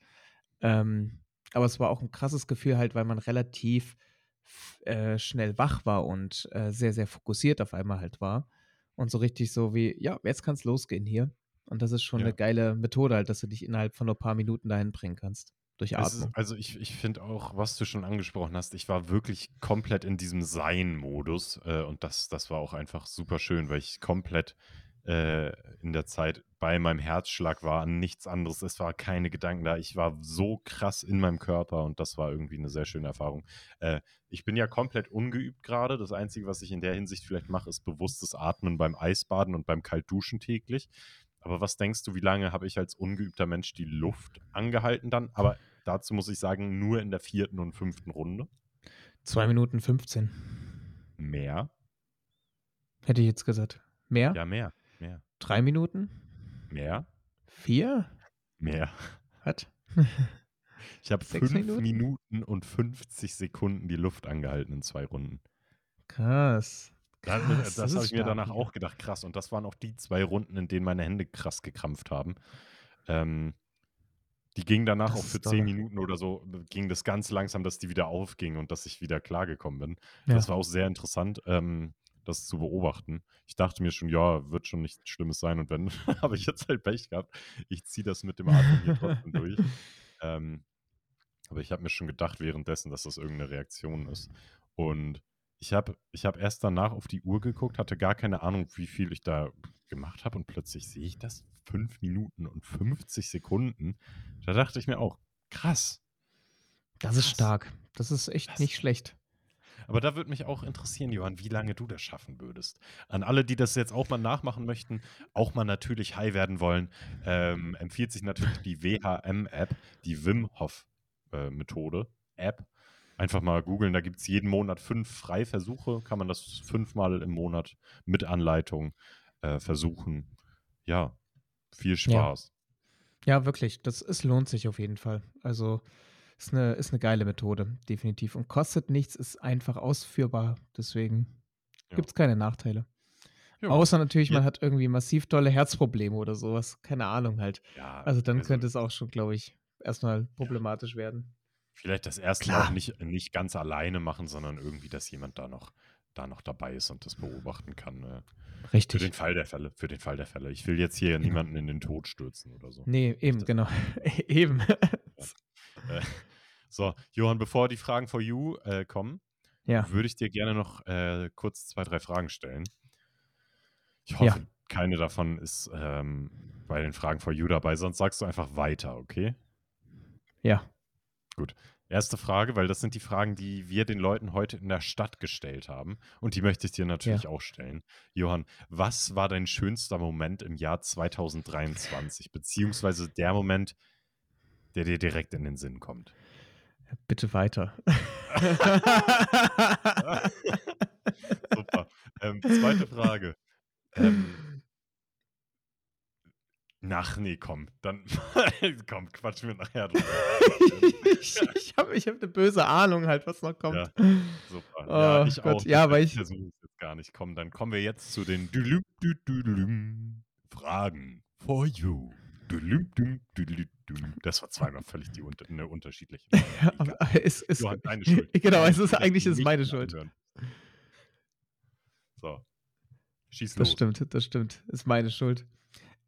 S2: Ähm, aber es war auch ein krasses Gefühl halt, weil man relativ äh, schnell wach war und äh, sehr, sehr fokussiert auf einmal halt war. Und so richtig so wie, ja, jetzt kann es losgehen hier. Und das ist schon eine
S1: Ja.
S2: geile Methode halt, dass du dich innerhalb von nur ein paar Minuten dahin bringen kannst. Durch
S1: Es ist,
S2: Atmung.
S1: also ich, ich finde auch, was du schon angesprochen hast, ich war wirklich komplett in diesem Sein-Modus äh, und das, das war auch einfach super schön, weil ich komplett äh, in der Zeit bei meinem Herzschlag war, an nichts anderes. Es war keine Gedanken da. Ich war so krass in meinem Körper und das war irgendwie eine sehr schöne Erfahrung. Äh, ich bin ja komplett ungeübt gerade. Das Einzige, was ich in der Hinsicht vielleicht mache, ist bewusstes Atmen beim Eisbaden und beim Kaltduschen täglich. Aber was denkst du, wie lange habe ich als ungeübter Mensch die Luft angehalten dann? Aber dazu muss ich sagen, nur in der vierten und fünften Runde.
S2: Zwei Minuten 15.
S1: Mehr?
S2: Hätte ich jetzt gesagt. Mehr?
S1: Ja, mehr. Mehr.
S2: Drei Minuten?
S1: Mehr?
S2: Vier?
S1: Mehr.
S2: Was?
S1: Ich habe fünf
S2: Minuten?
S1: Minuten? und 50 Sekunden die Luft angehalten in zwei Runden.
S2: Krass. Krass,
S1: das
S2: ist
S1: habe ich mir danach auch gedacht, krass. Und das waren auch die zwei Runden, in denen meine Hände krass gekrampft haben. Ähm, die gingen danach
S2: Das
S1: auch für zehn. Minuten oder so, ging das ganz langsam, dass die wieder aufgingen und dass ich wieder klargekommen bin.
S2: Ja.
S1: Das war auch sehr interessant, ähm, das zu beobachten. Ich dachte mir schon, ja, wird schon nichts Schlimmes sein. Und wenn, habe ich jetzt halt Pech gehabt. Ich ziehe das mit dem Atmen hier trotzdem durch. Ähm, aber ich habe mir schon gedacht währenddessen, dass das irgendeine Reaktion ist. Und ich habe ich hab erst danach auf die Uhr geguckt, hatte gar keine Ahnung, wie viel ich da gemacht habe. Und plötzlich sehe ich das. Fünf Minuten und 50 Sekunden. Da dachte ich mir auch, krass.
S2: Das ist stark. Das ist echt
S1: Das-
S2: nicht schlecht.
S1: Aber da würde mich auch interessieren, Johann, wie lange du das schaffen würdest. An alle, die das jetzt auch mal nachmachen möchten, auch mal natürlich high werden wollen, ähm, empfiehlt sich natürlich die WHM-App, die Wim Hof-Methode, App. Einfach mal googeln, da gibt es jeden Monat fünf Freiversuche, kann man das fünfmal im Monat mit Anleitung äh, versuchen. Ja, viel Spaß.
S2: Ja, wirklich. Das es lohnt sich auf jeden Fall. Also ist eine, ist eine geile Methode, definitiv. Und kostet nichts, ist einfach ausführbar. Deswegen
S1: Ja.
S2: gibt es keine Nachteile.
S1: Ja.
S2: Außer natürlich, man
S1: Ja.
S2: hat irgendwie massiv tolle Herzprobleme oder sowas. Keine Ahnung halt.
S1: Ja,
S2: Also dann könnte es auch schon, glaube ich, erstmal problematisch werden.
S1: Vielleicht das erste
S2: Klar.
S1: Mal nicht, nicht ganz alleine machen, sondern irgendwie, dass jemand da noch, da noch dabei ist und das beobachten kann. Äh, für
S2: Richtig.
S1: den Fall der Fälle, für den Fall der Fälle. Ich will jetzt hier
S2: Genau.
S1: niemanden in den Tod stürzen oder so.
S2: Nee, eben, genau. eben.
S1: Äh, so, Johann, bevor die Fragen for you äh, kommen,
S2: ja.
S1: würde ich dir gerne noch äh, kurz zwei, drei Fragen stellen. Ich
S2: Ja.
S1: hoffe, keine davon ist ähm, bei den Fragen for you dabei, sonst sagst du einfach weiter, okay?
S2: Ja.
S1: Erste Frage, weil das sind die Fragen, die wir den Leuten heute in der Stadt gestellt haben. Und die möchte ich dir natürlich auch stellen. Johann, was war dein schönster Moment im Jahr 2023? Beziehungsweise der Moment, der dir direkt in den Sinn kommt?
S2: Bitte weiter.
S1: Super. Ähm, zweite Frage. Ähm, Ach nee, komm, dann komm, quatsch mir nachher drüber.
S2: ich ich habe ich hab eine böse Ahnung halt, was noch kommt.
S1: Ja. Super. ja,
S2: Oh
S1: ich
S2: Gott,
S1: auch.
S2: ja,
S1: Das
S2: weil ich-
S1: versuche ich jetzt gar nicht. Komm, dann kommen wir jetzt zu den Dülüm, dü, dü, dülüm Fragen for you. Dülüm. Das war zweimal völlig die unter, eine unterschiedliche. Frage.
S2: Aber es ist,
S1: Johann, deine Schuld.
S2: Genau, es ist eigentlich ist meine Schuld.
S1: anhören. So. Schieß
S2: Das
S1: los.
S2: stimmt, das stimmt. Ist meine Schuld.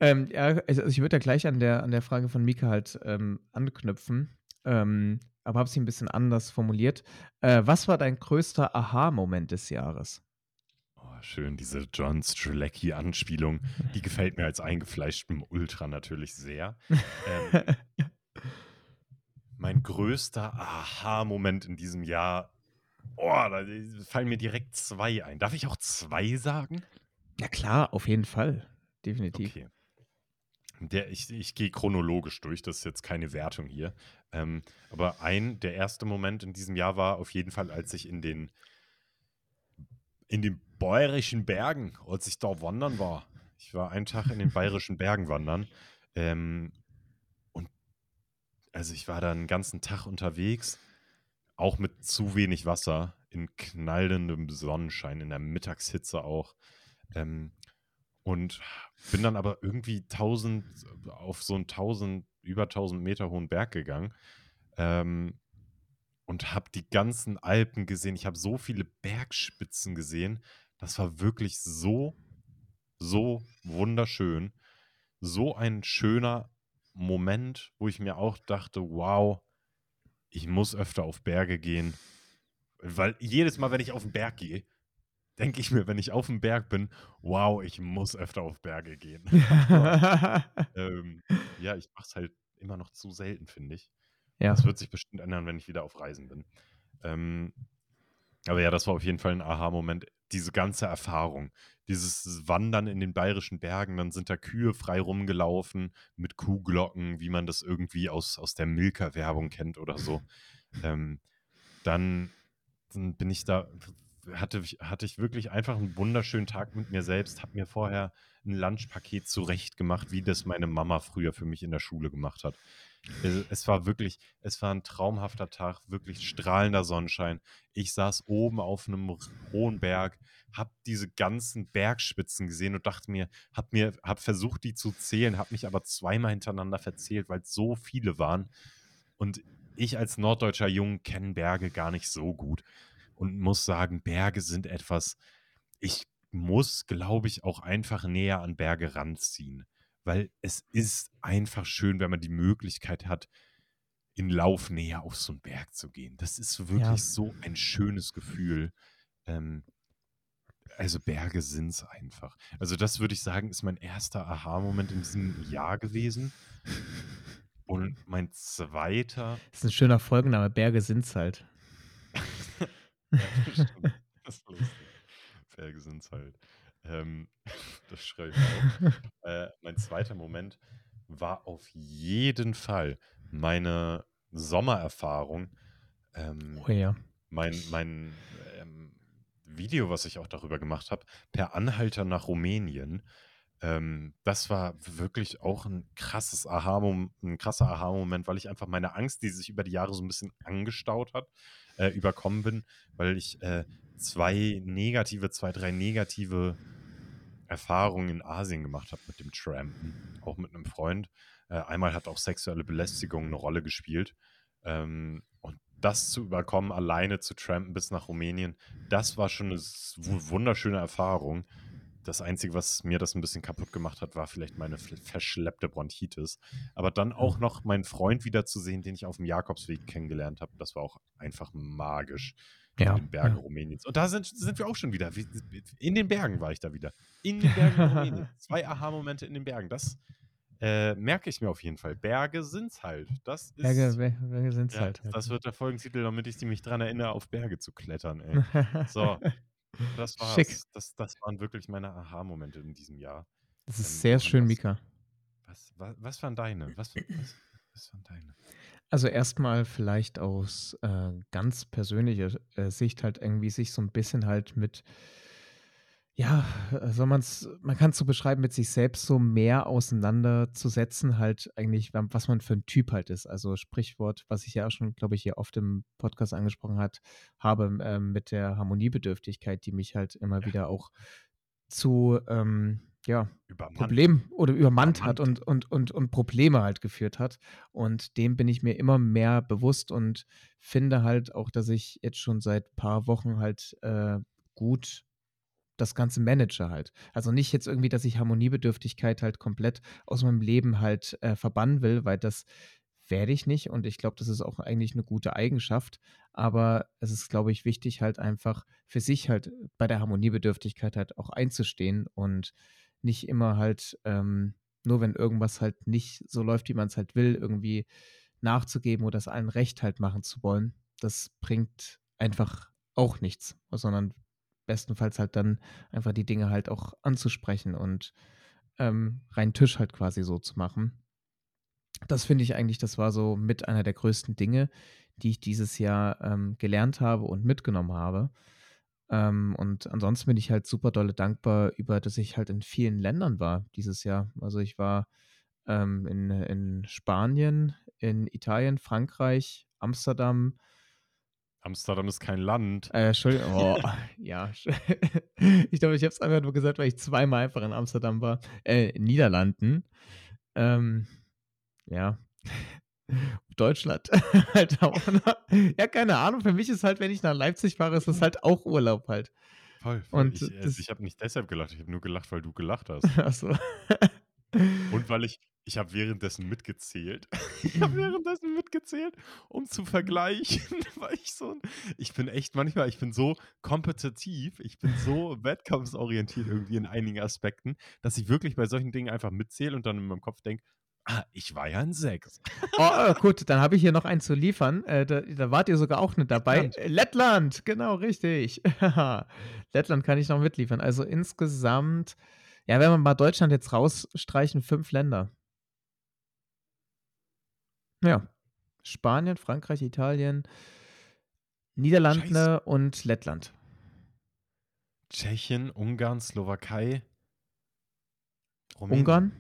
S2: Ähm, ja, also ich würde ja gleich an der, an der Frage von Mika halt ähm, anknüpfen, ähm, aber habe sie ein bisschen anders formuliert. Äh, was war dein größter Aha-Moment des Jahres?
S1: Oh, schön, diese John Strzelecki-Anspielung. Die gefällt mir als eingefleischtem Ultra natürlich sehr. ähm, mein größter Aha-Moment in diesem Jahr. Oh, da fallen mir direkt zwei ein. Darf ich auch zwei sagen?
S2: Ja, klar, auf jeden Fall. Definitiv. Okay.
S1: Der, ich, ich gehe chronologisch durch, das ist jetzt keine Wertung hier. Ähm, aber ein, der erste Moment in diesem Jahr war auf jeden Fall, als ich in den, in den bayerischen Bergen, als ich da wandern war. Ich war einen Tag in den bayerischen Bergen wandern. Ähm, und also ich war da einen ganzen Tag unterwegs, auch mit zu wenig Wasser, in knallendem Sonnenschein, in der Mittagshitze auch. Ähm, und bin dann aber irgendwie 1000 auf so einen 1000 über 1000 Meter hohen Berg gegangen ähm, und habe die ganzen Alpen gesehen. Ich habe so viele Bergspitzen gesehen. Das war wirklich so, so wunderschön. So ein schöner Moment, wo ich mir auch dachte, wow, ich muss öfter auf Berge gehen. Weil jedes Mal, wenn ich auf den Berg gehe, denke ich mir, wenn ich auf dem Berg bin, wow, ich muss öfter auf Berge gehen. ähm, ja, ich mache es halt immer noch zu selten, finde ich. Ja. Das wird sich bestimmt ändern, wenn ich wieder auf Reisen bin. Ähm, aber ja, das war auf jeden Fall ein Aha-Moment. Diese ganze Erfahrung, dieses Wandern in den bayerischen Bergen, dann sind da Kühe frei rumgelaufen mit Kuhglocken, wie man das irgendwie aus, aus der Milka-Werbung kennt oder so. Ähm, dann, dann bin ich da hatte, hatte ich wirklich einfach einen wunderschönen Tag mit mir selbst, habe mir vorher ein Lunchpaket zurechtgemacht, wie das meine Mama früher für mich in der Schule gemacht hat. Es war wirklich, es war ein traumhafter Tag, wirklich strahlender Sonnenschein. Ich saß oben auf einem hohen Berg, habe diese ganzen Bergspitzen gesehen und dachte mir, habe mir, habe versucht, die zu zählen, habe mich aber zweimal hintereinander verzählt, weil es so viele waren. Und ich als norddeutscher Junge kenne Berge gar nicht so gut und muss sagen, Berge sind etwas, ich muss, glaube ich, auch einfach näher an Berge ranziehen, weil es ist einfach schön, wenn man die Möglichkeit hat, in Laufnähe auf so einen Berg zu gehen. Das ist wirklich ja. so ein schönes Gefühl. Ähm, also Berge sind es einfach. Also das würde ich sagen, ist mein erster Aha-Moment in diesem Jahr gewesen. Und mein zweiter.
S2: Das ist ein schöner Folgenname. Berge sind es halt.
S1: Ja, das ist lustig. Berge sind es halt. Ähm, das schreibe ich auch. äh, mein zweiter Moment war auf jeden Fall meine Sommererfahrung. Ähm,
S2: oh ja.
S1: Mein, mein ähm, Video, was ich auch darüber gemacht habe, per Anhalter nach Rumänien. Ähm, das war wirklich auch ein krasses Aha, ein krasser Aha-Moment, weil ich einfach meine Angst, die sich über die Jahre so ein bisschen angestaut hat, äh, überkommen bin, weil ich äh, zwei negative, zwei, drei negative Erfahrungen in Asien gemacht habe mit dem Trampen, auch mit einem Freund. Äh, einmal hat auch sexuelle Belästigung eine Rolle gespielt. Ähm, und das zu überkommen, alleine zu trampen bis nach Rumänien, das war schon eine wunderschöne Erfahrung. Das Einzige, was mir das ein bisschen kaputt gemacht hat, war vielleicht meine verschleppte Bronchitis. Aber dann auch noch meinen Freund wiederzusehen, den ich auf dem Jakobsweg kennengelernt habe, das war auch einfach magisch. Ja, in den Bergen ja. Rumäniens. Und da sind, sind wir auch schon wieder. In den Bergen war ich da wieder. In den Bergen Rumänien. Zwei Aha-Momente in den Bergen. Das äh, merke ich mir auf jeden Fall. Berge sind's halt. Das ist,
S2: Berge, Berge sind's
S1: ja,
S2: halt.
S1: Das wird der Folgentitel, damit ich mich daran erinnere, auf Berge zu klettern. Ey. So, das war's. Schick. Das, das waren wirklich meine Aha-Momente in diesem Jahr.
S2: Das ist ähm, sehr schön, was, Mika.
S1: Was, was, was waren deine? Was, was, was waren deine?
S2: Also erstmal vielleicht aus äh, ganz persönlicher äh, Sicht halt irgendwie sich so ein bisschen halt mit, ja, äh, soll man es, man kann es so beschreiben, mit sich selbst so mehr auseinanderzusetzen, halt eigentlich, was man für ein Typ halt ist. Also Sprichwort, was ich ja auch schon, glaube ich, hier oft im Podcast angesprochen hat, habe äh, mit der Harmoniebedürftigkeit, die mich halt immer ja. wieder auch zu ähm, ja, übermannt. Problem oder übermannt, übermannt, hat und, und, und, und Probleme halt geführt hat. Und dem bin ich mir immer mehr bewusst und finde halt auch, dass ich jetzt schon seit ein paar Wochen halt äh, gut das Ganze manage halt. Also nicht jetzt irgendwie, dass ich Harmoniebedürftigkeit halt komplett aus meinem Leben halt äh, verbannen will, weil das werde ich nicht und ich glaube, das ist auch eigentlich eine gute Eigenschaft, aber es ist, glaube ich, wichtig, halt einfach für sich halt bei der Harmoniebedürftigkeit halt auch einzustehen und nicht immer halt, ähm, nur wenn irgendwas halt nicht so läuft, wie man es halt will, irgendwie nachzugeben oder es allen recht halt machen zu wollen. Das bringt einfach auch nichts, sondern bestenfalls halt dann einfach die Dinge halt auch anzusprechen und ähm, rein Tisch halt quasi so zu machen. Das finde ich eigentlich, das war so mit einer der größten Dinge, die ich dieses Jahr ähm, gelernt habe und mitgenommen habe. Ähm, und ansonsten bin ich halt super dolle dankbar über, dass ich halt in vielen Ländern war dieses Jahr. Also ich war ähm, in, in Spanien, in Italien, Frankreich, Amsterdam.
S1: Amsterdam ist kein Land.
S2: Äh, Entschuldigung, oh, ja. ich glaube, ich habe es einfach nur gesagt, weil ich zweimal einfach in Amsterdam war. Äh, Niederlanden. Ähm, ja. Deutschland halt auch. Ja, keine Ahnung. Für mich ist halt, wenn ich nach Leipzig fahre, ist das halt auch Urlaub halt.
S1: Voll, voll. Und ich, also ich habe nicht deshalb gelacht, ich habe nur gelacht, weil du gelacht hast.
S2: Ach so.
S1: Und weil ich, ich habe währenddessen mitgezählt. ich habe währenddessen mitgezählt, um zu vergleichen, weil ich so, ich bin echt manchmal, ich bin so kompetitiv, ich bin so wettkampfsorientiert irgendwie in einigen Aspekten, dass ich wirklich bei solchen Dingen einfach mitzähle und dann in meinem Kopf denke, Ah, ich war ja ein Sechs.
S2: Oh, oh, gut, dann habe ich hier noch einen zu liefern. Äh, da, da, wart ihr sogar auch nicht dabei. Lettland, Lettland genau, richtig. Lettland kann ich noch mitliefern. Also insgesamt, ja, wenn wir mal Deutschland jetzt rausstreichen, fünf Länder. Ja. Spanien, Frankreich, Italien, Niederlande Scheiße. und Lettland.
S1: Tschechien, Ungarn, Slowakei.
S2: Rumänien. Ungarn?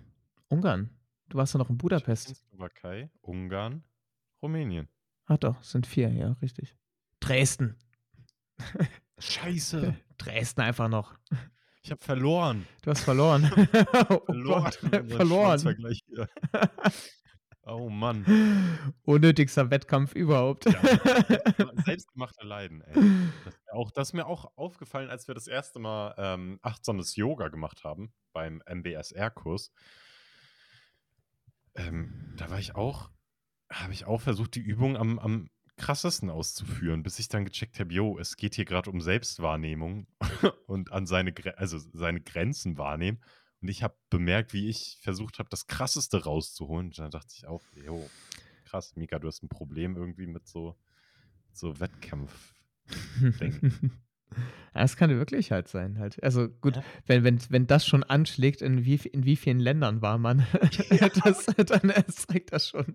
S2: Ungarn. Du warst ja noch in Budapest.
S1: Slowakei, Ungarn, Rumänien.
S2: Ach doch, sind vier, ja, richtig. Dresden.
S1: Scheiße.
S2: Dresden einfach noch.
S1: Ich habe verloren.
S2: Du hast verloren.
S1: oh verloren.
S2: verloren.
S1: Oh Mann.
S2: Unnötigster Wettkampf überhaupt. Ja,
S1: selbstgemachte Leiden, ey. Das, auch, das ist mir auch aufgefallen, als wir das erste Mal ähm, achtsames Yoga gemacht haben beim MBSR-Kurs ähm, da war ich auch, habe ich auch versucht, die Übung am, am krassesten auszuführen, bis ich dann gecheckt habe, jo, es geht hier gerade um Selbstwahrnehmung und an seine, also seine Grenzen wahrnehmen. Und ich habe bemerkt, wie ich versucht habe, das Krasseste rauszuholen. Und dann dachte ich auch, jo, krass, Mika, du hast ein Problem irgendwie mit so, so Wettkampf.
S2: Das kann wirklich halt sein. Halt. Also gut, ja. wenn, wenn, wenn das schon anschlägt, in wie, in wie vielen Ländern war man, ja. das, dann zeigt das schon.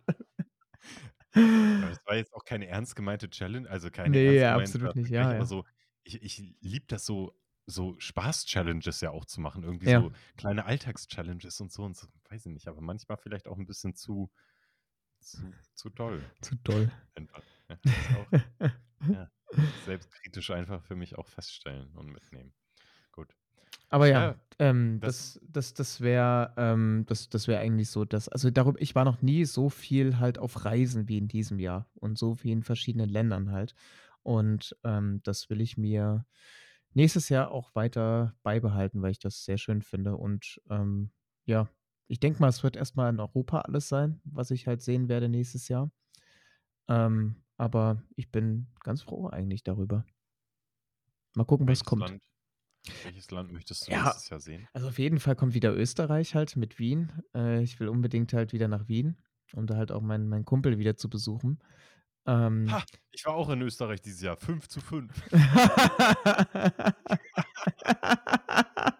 S1: Das war jetzt auch keine ernst gemeinte Challenge, also keine
S2: nee, ja, absolut nicht, ja, ja.
S1: So, ich, ich liebe das so, so Spaß-Challenges ja auch zu machen, irgendwie ja. so kleine Alltags-Challenges und so und so, weiß ich nicht, aber manchmal vielleicht auch ein bisschen zu, zu, zu doll.
S2: Zu doll.
S1: Einfach. Ja, auch, ja selbstkritisch einfach für mich auch feststellen und mitnehmen.
S2: Aber ja, ja ähm, das, das, das wäre ähm, das, das wär eigentlich so, dass, also darüber, ich war noch nie so viel halt auf Reisen wie in diesem Jahr und so viel in verschiedenen Ländern halt. Und ähm, das will ich mir nächstes Jahr auch weiter beibehalten, weil ich das sehr schön finde. Und ähm, ja, ich denke mal, es wird erstmal in Europa alles sein, was ich halt sehen werde nächstes Jahr. Ähm, aber ich bin ganz froh eigentlich darüber. Mal gucken, was kommt.
S1: Welches Land möchtest du
S2: ja,
S1: nächstes Jahr sehen?
S2: Also auf jeden Fall kommt wieder Österreich halt mit Wien. Äh, ich will unbedingt halt wieder nach Wien, um da halt auch meinen mein Kumpel wieder zu besuchen. Ähm,
S1: ha, ich war auch in Österreich dieses Jahr. 5 zu 5.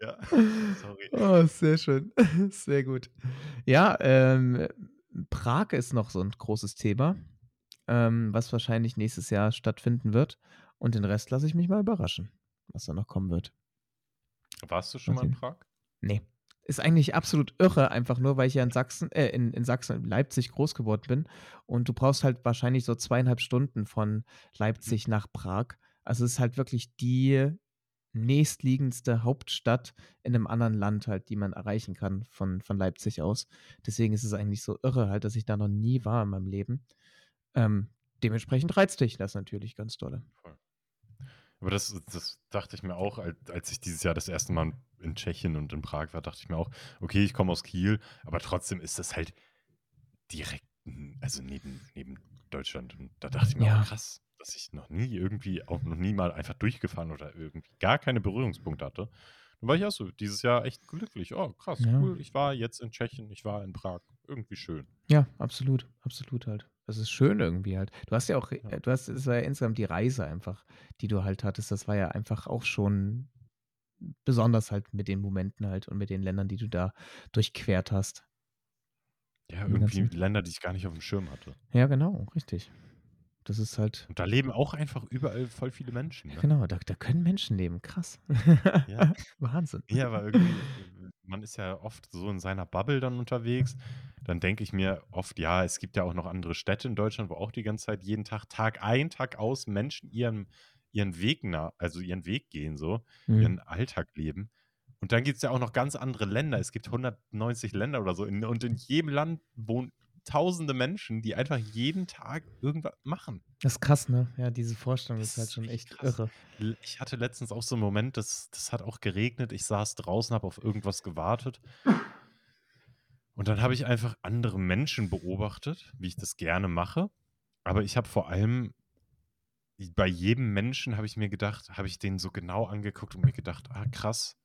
S1: Ja, sorry.
S2: Oh, sehr schön. Sehr gut. Ja, ähm, Prag ist noch so ein großes Thema, ähm, was wahrscheinlich nächstes Jahr stattfinden wird. Und den Rest lasse ich mich mal überraschen, was da noch kommen wird.
S1: Warst du schon mal in Prag?
S2: Nee. Ist eigentlich absolut irre, einfach nur, weil ich ja in Sachsen, äh, in, in Sachsen, in Leipzig groß geworden bin. Und du brauchst halt wahrscheinlich so zweieinhalb Stunden von Leipzig mhm. nach Prag. Also es ist halt wirklich die nächstliegendste Hauptstadt in einem anderen Land halt, die man erreichen kann von, von Leipzig aus. Deswegen ist es eigentlich so irre halt, dass ich da noch nie war in meinem Leben. Ähm, dementsprechend reizt dich das natürlich ganz dolle. Voll.
S1: Aber das, das dachte ich mir auch, als ich dieses Jahr das erste Mal in Tschechien und in Prag war, dachte ich mir auch, okay, ich komme aus Kiel, aber trotzdem ist das halt direkt, also neben, neben Deutschland. Und da dachte ich mir
S2: Ja.
S1: auch, krass, dass ich noch nie irgendwie, auch noch nie mal einfach durchgefahren oder irgendwie gar keine Berührungspunkte hatte. Dann war ich auch so dieses Jahr echt glücklich. Oh, krass,
S2: Ja.
S1: cool. Ich war jetzt in Tschechien, ich war in Prag. Irgendwie schön.
S2: Ja, absolut, absolut halt. Das ist schön irgendwie halt. Du hast ja auch,
S1: Ja.
S2: äh, du hast, es war ja insgesamt die Reise einfach, die du halt hattest. Das war ja einfach auch schon besonders halt mit den Momenten halt und mit den Ländern, die du da durchquert hast.
S1: Ja, irgendwie. Länder, die ich gar nicht auf dem Schirm hatte.
S2: Ja, genau, richtig. Das ist halt,
S1: Und da leben auch einfach überall voll viele Menschen. Ne?
S2: genau, da, da können Menschen leben. Krass.
S1: Ja.
S2: Wahnsinn.
S1: Ja, aber irgendwie, man ist ja oft so in seiner Bubble dann unterwegs. Dann denke ich mir oft, ja, es gibt ja auch noch andere Städte in Deutschland, wo auch die ganze Zeit jeden Tag, Tag ein, Tag aus Menschen ihren, ihren Weg nach, also ihren Weg gehen, so,
S2: Mhm.
S1: ihren Alltag leben. Und dann gibt es ja auch noch ganz andere Länder. Es gibt 190 Länder oder so. Und in jedem Land wohnen tausende Menschen, die einfach jeden Tag irgendwas machen.
S2: Das ist krass, ne? Ja, diese Vorstellung
S1: Das
S2: ist halt schon
S1: echt krass.
S2: irre.
S1: Ich hatte letztens auch so einen Moment, das, das hat auch geregnet. Ich saß draußen, habe auf irgendwas gewartet. Und dann habe ich einfach andere Menschen beobachtet, wie ich das gerne mache. Aber ich habe vor allem bei jedem Menschen habe ich mir gedacht, habe ich den so genau angeguckt und mir gedacht, ah krass,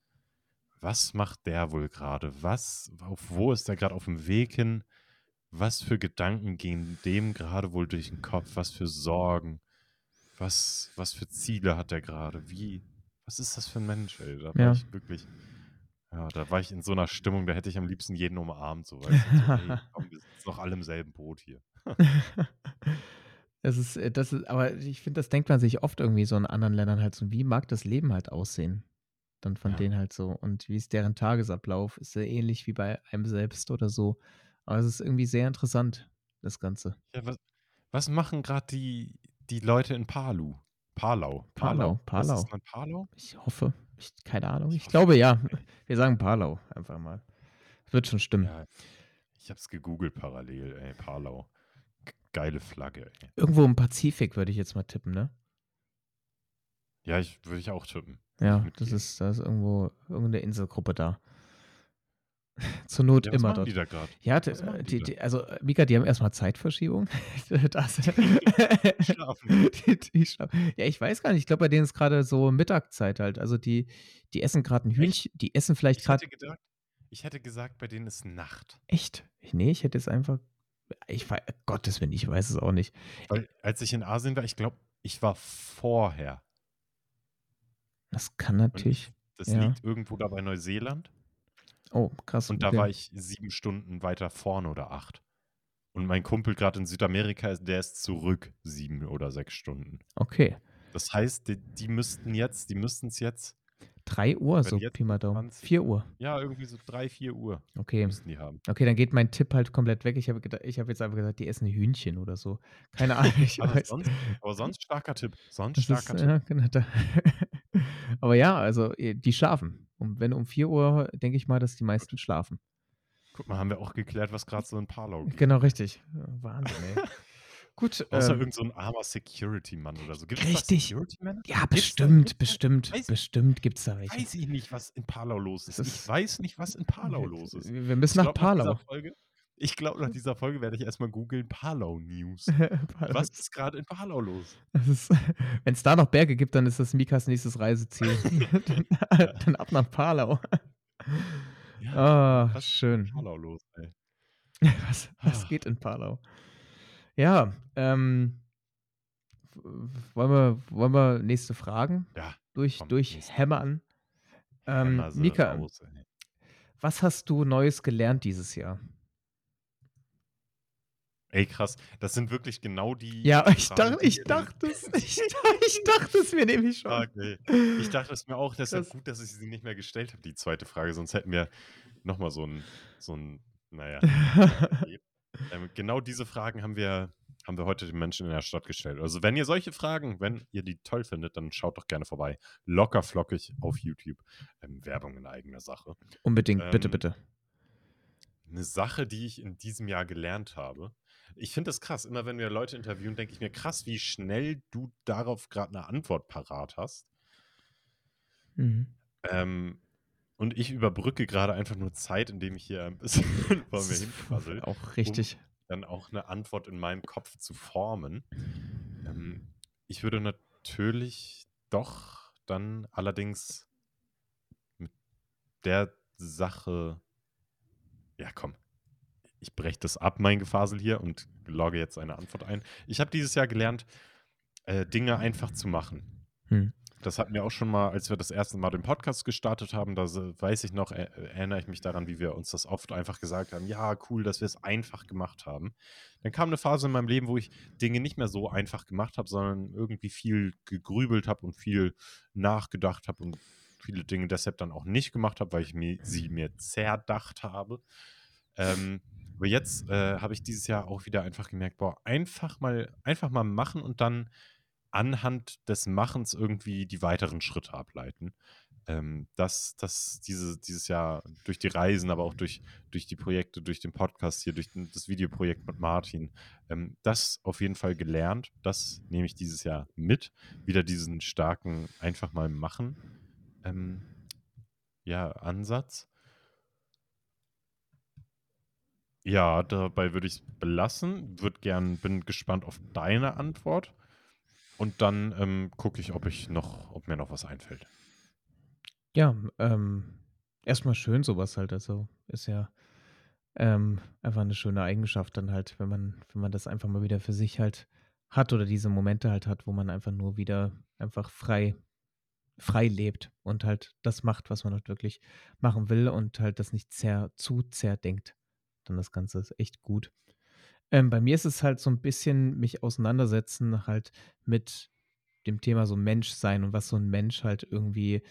S1: was macht der wohl gerade? Was, auf wo ist der gerade auf dem Weg hin? Was für Gedanken gehen dem gerade wohl durch den Kopf? Was für Sorgen? Was, was für Ziele hat der gerade? Wie, was ist das für ein Mensch, ey? Da war
S2: Ja.
S1: ich wirklich, ja, da war ich in so einer Stimmung, da hätte ich am liebsten jeden umarmt, so, du, so, hey, komm, wir sitzen doch alle im selben Boot hier.
S2: Das ist, äh, das ist, aber ich finde, das denkt man sich oft irgendwie so in anderen Ländern halt so, wie mag das Leben halt aussehen? Dann von
S1: Ja.
S2: denen halt so. Und wie ist deren Tagesablauf? Ist ja ähnlich wie bei einem selbst oder so. Aber es ist irgendwie sehr interessant, das Ganze.
S1: Ja, was, was machen gerade die, die Leute in Palu? Palau.
S2: Palau, Palau.
S1: ist dann Palau?
S2: Ich hoffe, ich, keine Ahnung.
S1: Ich
S2: Ich glaube ja. Wir sagen Palau einfach mal. Wird schon stimmen.
S1: Ja, ich habe es gegoogelt parallel, ey, Palau. Geile Flagge, ey.
S2: Irgendwo im Pazifik würde ich jetzt mal tippen, ne?
S1: Ja, ich würde ich auch tippen.
S2: Ja, das ist, da ist irgendwo irgendeine Inselgruppe da. Zur Not
S1: Ja,
S2: immer dort.
S1: die da?
S2: Ja, äh,
S1: die
S2: die, also äh, Mika, die haben erstmal Zeitverschiebung. das,
S1: Schlafen.
S2: die, schlafen. Ja, ich weiß gar nicht. Ich glaube, bei denen ist gerade so Mittagszeit halt. Also die, die essen gerade ein? Hühnchen. Die essen vielleicht
S1: Ich
S2: gerade.
S1: ich hätte gesagt, bei denen ist Nacht.
S2: Echt? Nee, ich hätte jetzt einfach. Ich weiß, Gottes Willen, ich weiß es auch nicht.
S1: Weil als ich in Asien war, ich glaube, ich war vorher.
S2: Das kann
S1: Und ich,
S2: natürlich.
S1: das
S2: Ja.
S1: liegt irgendwo da bei Neuseeland.
S2: Oh, krass.
S1: Und da
S2: Okay.
S1: war ich sieben Stunden weiter vorne oder acht. Und mein Kumpel gerade in Südamerika, der ist zurück sieben oder sechs Stunden.
S2: Okay.
S1: Das heißt, die, die müssten jetzt, die müssten es jetzt,
S2: 3 Uhr, so Pi mal Daumen.
S1: 20
S2: 4 Uhr.
S1: ja, irgendwie so drei, vier Uhr
S2: Okay.
S1: müssten die haben.
S2: Okay, dann geht mein Tipp halt komplett weg. Ich habe ich hab jetzt einfach gesagt, die essen Hühnchen oder so. Keine Ahnung.
S1: Aber sonst, aber sonst starker Tipp. Sonst
S2: Das ist,
S1: starker Tipp.
S2: ja, genau. Aber ja, also eh, die schlafen. Und wenn um 4 Uhr, denke ich mal, dass die meisten schlafen.
S1: Guck mal, haben wir auch geklärt, was gerade so in Palau geht.
S2: Genau, richtig. Wahnsinn, ey. Gut.
S1: Außer
S2: Ähm,
S1: irgend so ein armer Security-Mann oder so. Gibt es da
S2: Richtig.
S1: Security-Männer?
S2: ja,
S1: Gibt's
S2: bestimmt,
S1: gibt's
S2: bestimmt,
S1: weiß-
S2: bestimmt gibt es da welche.
S1: Weiß ich nicht, was in Palau los ist.
S2: Das
S1: Ich
S2: ist-
S1: weiß nicht, was in Palau los ist.
S2: Wir müssen
S1: Ich
S2: nach
S1: glaub,
S2: Palau.
S1: Ich glaube, nach dieser Folge werde ich erstmal googeln Palau News.
S2: Palau.
S1: Was ist gerade in Palau los?
S2: Wenn es da noch Berge gibt, dann ist das Mikas nächstes Reiseziel. dann, dann ab nach Palau. Ah,
S1: was ist in
S2: schön.
S1: Palau los, ey?
S2: Was, was
S1: Ah.
S2: geht in Palau? Ja, ähm, wollen wir, wollen wir nächste Fragen
S1: Ja,
S2: durch,
S1: komm,
S2: durch hämmern? Ähm, Mika,
S1: raus, ey.
S2: was hast du Neues gelernt dieses Jahr?
S1: Ey, krass. Das sind wirklich genau die.
S2: Ja, ich
S1: Fragen,
S2: dachte,
S1: die
S2: ich dachte es, ich, ich dachte es mir nämlich schon.
S1: Okay. Ich dachte es mir auch, deshalb
S2: Das-
S1: gut, dass ich sie nicht mehr gestellt habe, die zweite Frage, sonst hätten wir nochmal so ein, so ein, naja. ähm, genau diese Fragen haben wir, haben wir heute den Menschen in der Stadt gestellt. Also wenn ihr solche Fragen, wenn ihr die toll findet, dann schaut doch gerne vorbei. Locker flockig auf YouTube. Ähm, Werbung in eigener Sache.
S2: Unbedingt, bitte,
S1: Ähm,
S2: bitte.
S1: Eine Sache, die ich in diesem Jahr gelernt habe. Ich finde das krass. Immer wenn wir Leute interviewen, denke ich mir krass, wie schnell du darauf gerade eine Antwort parat hast.
S2: Mhm.
S1: Ähm, und ich überbrücke gerade einfach nur Zeit, indem ich hier ein bisschen vor mir hinquassel.
S2: Auch richtig.
S1: Um dann auch eine Antwort in meinem Kopf zu formen. Ähm, ich würde natürlich doch dann allerdings mit der Sache. Ja, komm. Ich breche das ab, mein Gefasel hier, und logge jetzt eine Antwort ein. Ich habe dieses Jahr gelernt, äh, Dinge einfach zu machen.
S2: Hm.
S1: Das hatten wir auch schon mal, als wir das erste Mal den Podcast gestartet haben. Da weiß ich noch, erinnere ich mich daran, wie wir uns das oft einfach gesagt haben. Ja, cool, dass wir es einfach gemacht haben. Dann kam eine Phase in meinem Leben, wo ich Dinge nicht mehr so einfach gemacht habe, sondern irgendwie viel gegrübelt habe und viel nachgedacht habe und viele Dinge deshalb dann auch nicht gemacht habe, weil ich mir, sie mir zerdacht habe. Ähm, aber jetzt äh, habe ich dieses Jahr auch wieder einfach gemerkt, boah, einfach mal, einfach mal machen und dann anhand des Machens irgendwie die weiteren Schritte ableiten. Ähm, dass das diese, dieses Jahr durch die Reisen, aber auch durch, durch die Projekte, durch den Podcast hier, durch das Videoprojekt mit Martin, ähm, das auf jeden Fall gelernt. Das nehme ich dieses Jahr mit. Wieder diesen starken, einfach mal machen, ähm, ja, Ansatz. Ja, dabei würde ich es belassen. Würd gern, bin gespannt auf deine Antwort. Und dann ähm, gucke ich, ob ich noch, ob mir noch was einfällt.
S2: Ja, ähm, erstmal schön sowas halt. Also ist ja ähm, einfach eine schöne Eigenschaft dann halt, wenn man, wenn man das einfach mal wieder für sich halt hat oder diese Momente halt hat, wo man einfach nur wieder einfach frei, frei lebt und halt das macht, was man halt wirklich machen will und halt das nicht sehr zu zerdenkt. Dann das Ganze ist echt gut. Ähm, bei mir ist es halt so ein bisschen mich auseinandersetzen halt mit dem Thema so Menschsein und was so ein Mensch halt irgendwie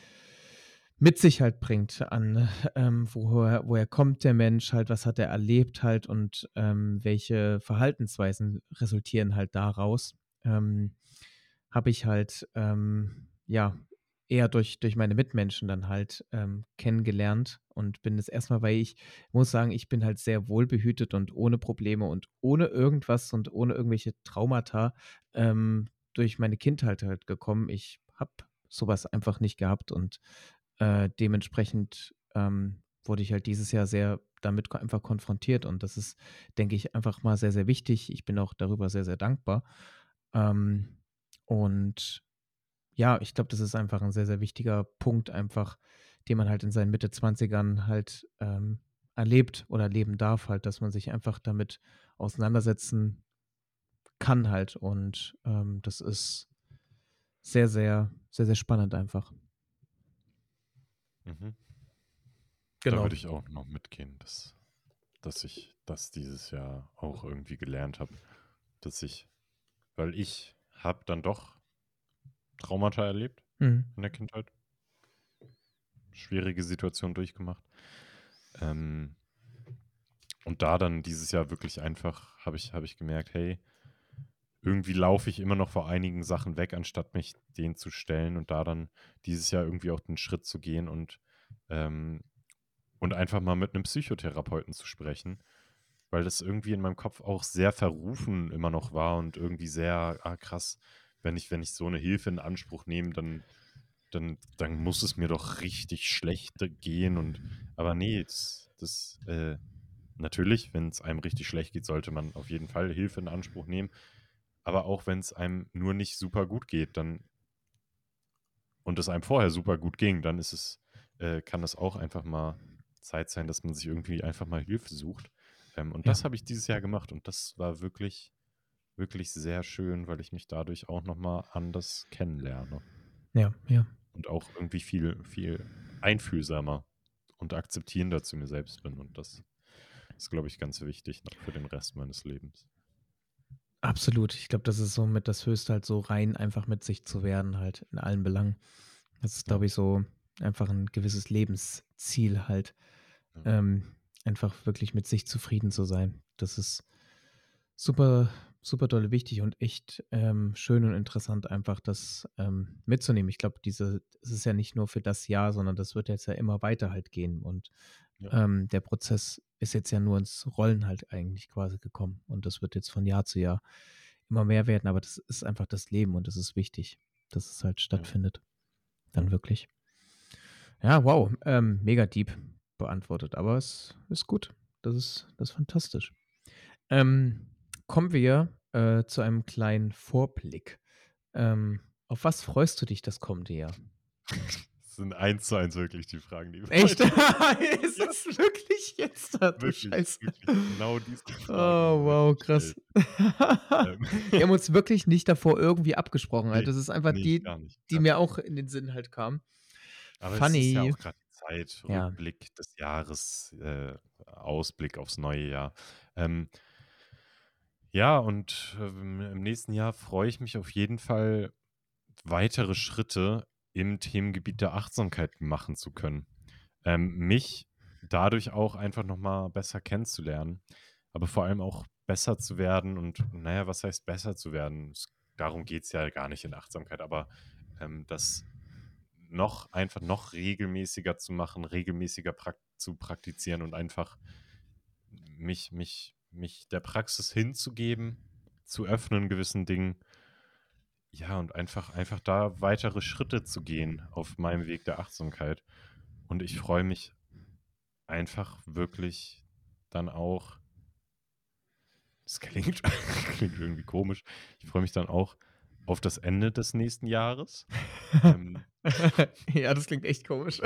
S2: mit sich halt bringt an, ähm, woher, woher kommt der Mensch halt, was hat er erlebt halt und ähm, welche Verhaltensweisen resultieren halt daraus. Ähm, Habe ich halt, ähm, ja, eher durch, durch meine Mitmenschen dann halt ähm, kennengelernt und bin das erstmal, weil ich muss sagen, ich bin halt sehr wohlbehütet und ohne Probleme und ohne irgendwas und ohne irgendwelche Traumata ähm, durch meine Kindheit halt gekommen. Ich habe sowas einfach nicht gehabt und äh, dementsprechend ähm, wurde ich halt dieses Jahr sehr damit einfach konfrontiert und das ist, denke ich, einfach mal sehr, sehr wichtig. Ich bin auch darüber sehr, sehr dankbar. Ähm, und ja, ich glaube, das ist einfach ein sehr, sehr wichtiger Punkt, einfach, den man halt in seinen Mitte 20ern halt ähm, erlebt oder leben darf, halt, dass man sich einfach damit auseinandersetzen kann halt. Und ähm, das ist sehr, sehr, sehr, sehr spannend einfach.
S1: Mhm. Genau. Da würde ich auch noch mitgehen, dass, dass ich das dieses Jahr auch irgendwie gelernt habe, dass ich, weil ich habe dann doch Traumata erlebt mhm. in der Kindheit. Schwierige Situation durchgemacht. Ähm, und da dann dieses Jahr wirklich einfach habe ich, hab ich gemerkt, hey, irgendwie laufe ich immer noch vor einigen Sachen weg, anstatt mich denen zu stellen und da dann dieses Jahr irgendwie auch den Schritt zu gehen und, ähm, und einfach mal mit einem Psychotherapeuten zu sprechen, weil das irgendwie in meinem Kopf auch sehr verrufen immer noch war und irgendwie sehr, ah krass, wenn ich, wenn ich so eine Hilfe in Anspruch nehme, dann, dann, dann muss es mir doch richtig schlecht gehen. Und aber nee, das, das äh, natürlich, wenn es einem richtig schlecht geht, sollte man auf jeden Fall Hilfe in Anspruch nehmen. Aber auch wenn es einem nur nicht super gut geht, dann und es einem vorher super gut ging, dann ist es, äh, kann es auch einfach mal Zeit sein, dass man sich irgendwie einfach mal Hilfe sucht. Ähm, und ja. das habe ich dieses Jahr gemacht und das war wirklich wirklich sehr schön, weil ich mich dadurch auch nochmal anders kennenlerne.
S2: Ja, ja.
S1: Und auch irgendwie viel, viel einfühlsamer und akzeptierender zu mir selbst bin. Und das ist, glaube ich, ganz wichtig noch für den Rest meines Lebens.
S2: Absolut. Ich glaube, das ist so mit das Höchste halt so rein einfach mit sich zu werden, halt in allen Belangen. Das ist, glaube ich, so einfach ein gewisses Lebensziel halt. Ja. Ähm, einfach wirklich mit sich zufrieden zu sein. Das ist super, super dolle wichtig und echt ähm, schön und interessant, einfach das ähm, mitzunehmen. Ich glaube, diese, es ist ja nicht nur für das Jahr, sondern das wird jetzt ja immer weiter halt gehen. Und Ja. Ähm, der Prozess ist jetzt ja nur ins Rollen halt eigentlich quasi gekommen. Und das wird jetzt von Jahr zu Jahr immer mehr werden. Aber das ist einfach das Leben und es ist wichtig, dass es halt stattfindet. Dann wirklich. Ja, wow. Ähm, mega deep beantwortet. Aber es ist gut. Das ist, das ist fantastisch. Ähm, kommen wir äh, zu einem kleinen Vorblick. Ähm, auf was freust du dich das kommende Jahr?
S1: Das sind eins zu eins wirklich die Fragen, die
S2: Echt? ist ja. das wirklich jetzt? Da,
S1: wirklich, wirklich, genau diese
S2: Fragen. Oh, wow, krass. Ähm. Wir haben uns wirklich nicht davor irgendwie abgesprochen. Halt. Das ist einfach nee, die, die mir auch in den Sinn halt kam.
S1: Aber Funny. es ist ja auch gerade Zeit, ja. Rückblick des Jahres, äh, Ausblick aufs neue Jahr. Ähm, ja, und ähm, im nächsten Jahr freue ich mich auf jeden Fall, weitere Schritte im Themengebiet der Achtsamkeit machen zu können. Ähm, mich dadurch auch einfach nochmal besser kennenzulernen, aber vor allem auch besser zu werden und, naja, was heißt besser zu werden? Darum geht es ja gar nicht in Achtsamkeit, aber ähm, das noch einfach noch regelmäßiger zu machen, regelmäßiger prak zu praktizieren und einfach mich, mich mich der Praxis hinzugeben, zu öffnen gewissen Dingen. Ja, und einfach, einfach da weitere Schritte zu gehen auf meinem Weg der Achtsamkeit. Und ich freue mich einfach wirklich dann auch, das klingt, klingt irgendwie komisch, ich freue mich dann auch auf das Ende des nächsten Jahres.
S2: ähm, ja, das klingt echt komisch.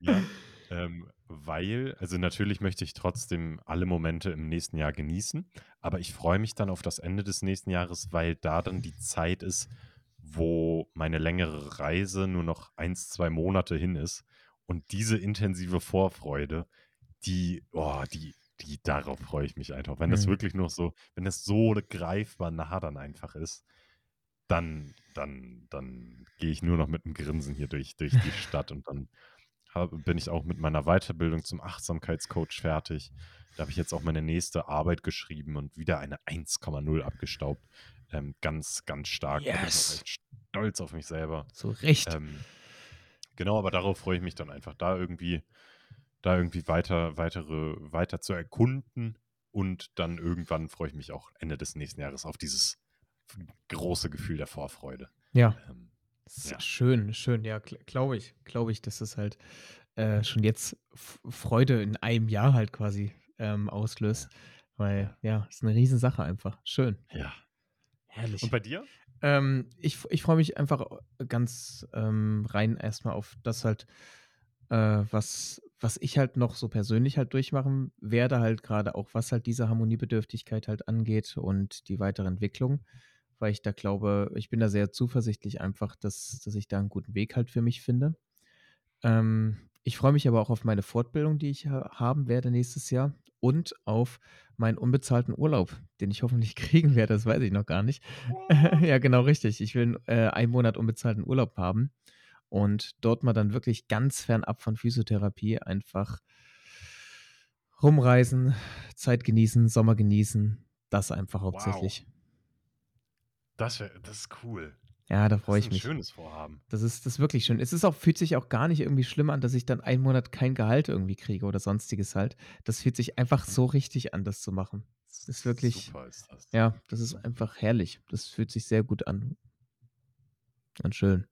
S1: ja, ähm, weil, also natürlich möchte ich trotzdem alle Momente im nächsten Jahr genießen, aber ich freue mich dann auf das Ende des nächsten Jahres, weil da dann die Zeit ist, wo meine längere Reise nur noch eins, zwei Monate hin ist. Und diese intensive Vorfreude, die, oh, die, die, darauf freue ich mich einfach. Wenn das mhm. wirklich noch so, wenn das so greifbar nah dann einfach ist, dann, dann, dann gehe ich nur noch mit einem Grinsen hier durch, durch die Stadt und dann hab, bin ich auch mit meiner Weiterbildung zum Achtsamkeitscoach fertig. Da habe ich jetzt auch meine nächste Arbeit geschrieben und wieder eine 1,0 abgestaubt. Ähm, ganz, ganz stark.
S2: Yes.
S1: Stolz auf mich selber.
S2: So recht.
S1: Ähm, genau, aber darauf freue ich mich dann einfach, da irgendwie, da irgendwie weiter, weitere, weiter zu erkunden. Und dann irgendwann freue ich mich auch Ende des nächsten Jahres auf dieses große Gefühl der Vorfreude.
S2: Ja. Ähm, ja. Schön, schön, ja, glaube ich, glaube ich, dass das halt äh, schon jetzt Freude in einem Jahr halt quasi ähm, auslöst. Weil, ja, ist eine Riesensache einfach. Schön.
S1: Ja.
S2: Herrlich.
S1: Und bei dir?
S2: Ähm, ich ich freue mich einfach ganz ähm, rein erstmal auf das halt, äh, was, was ich halt noch so persönlich halt durchmachen werde, halt gerade auch, was halt diese Harmoniebedürftigkeit halt angeht und die weitere Entwicklung weil ich da glaube, ich bin da sehr zuversichtlich einfach, dass, dass ich da einen guten Weg halt für mich finde. Ähm, ich freue mich aber auch auf meine Fortbildung, die ich haben werde nächstes Jahr und auf meinen unbezahlten Urlaub, den ich hoffentlich kriegen werde, das weiß ich noch gar nicht. ja, genau richtig. Ich will äh, einen Monat unbezahlten Urlaub haben und dort mal dann wirklich ganz fernab von Physiotherapie einfach rumreisen, Zeit genießen, Sommer genießen, das einfach hauptsächlich.
S1: Das, wär, das ist cool.
S2: Ja, da freue ich mich.
S1: Das ist ein schönes Vorhaben.
S2: Das ist, das ist wirklich schön. Es ist auch, fühlt sich auch gar nicht irgendwie schlimm an, dass ich dann einen Monat kein Gehalt irgendwie kriege oder sonstiges halt. Das fühlt sich einfach so richtig an, das zu machen. Das ist wirklich. Super ist das. Ja, das ist einfach herrlich. Das fühlt sich sehr gut an. Und schön.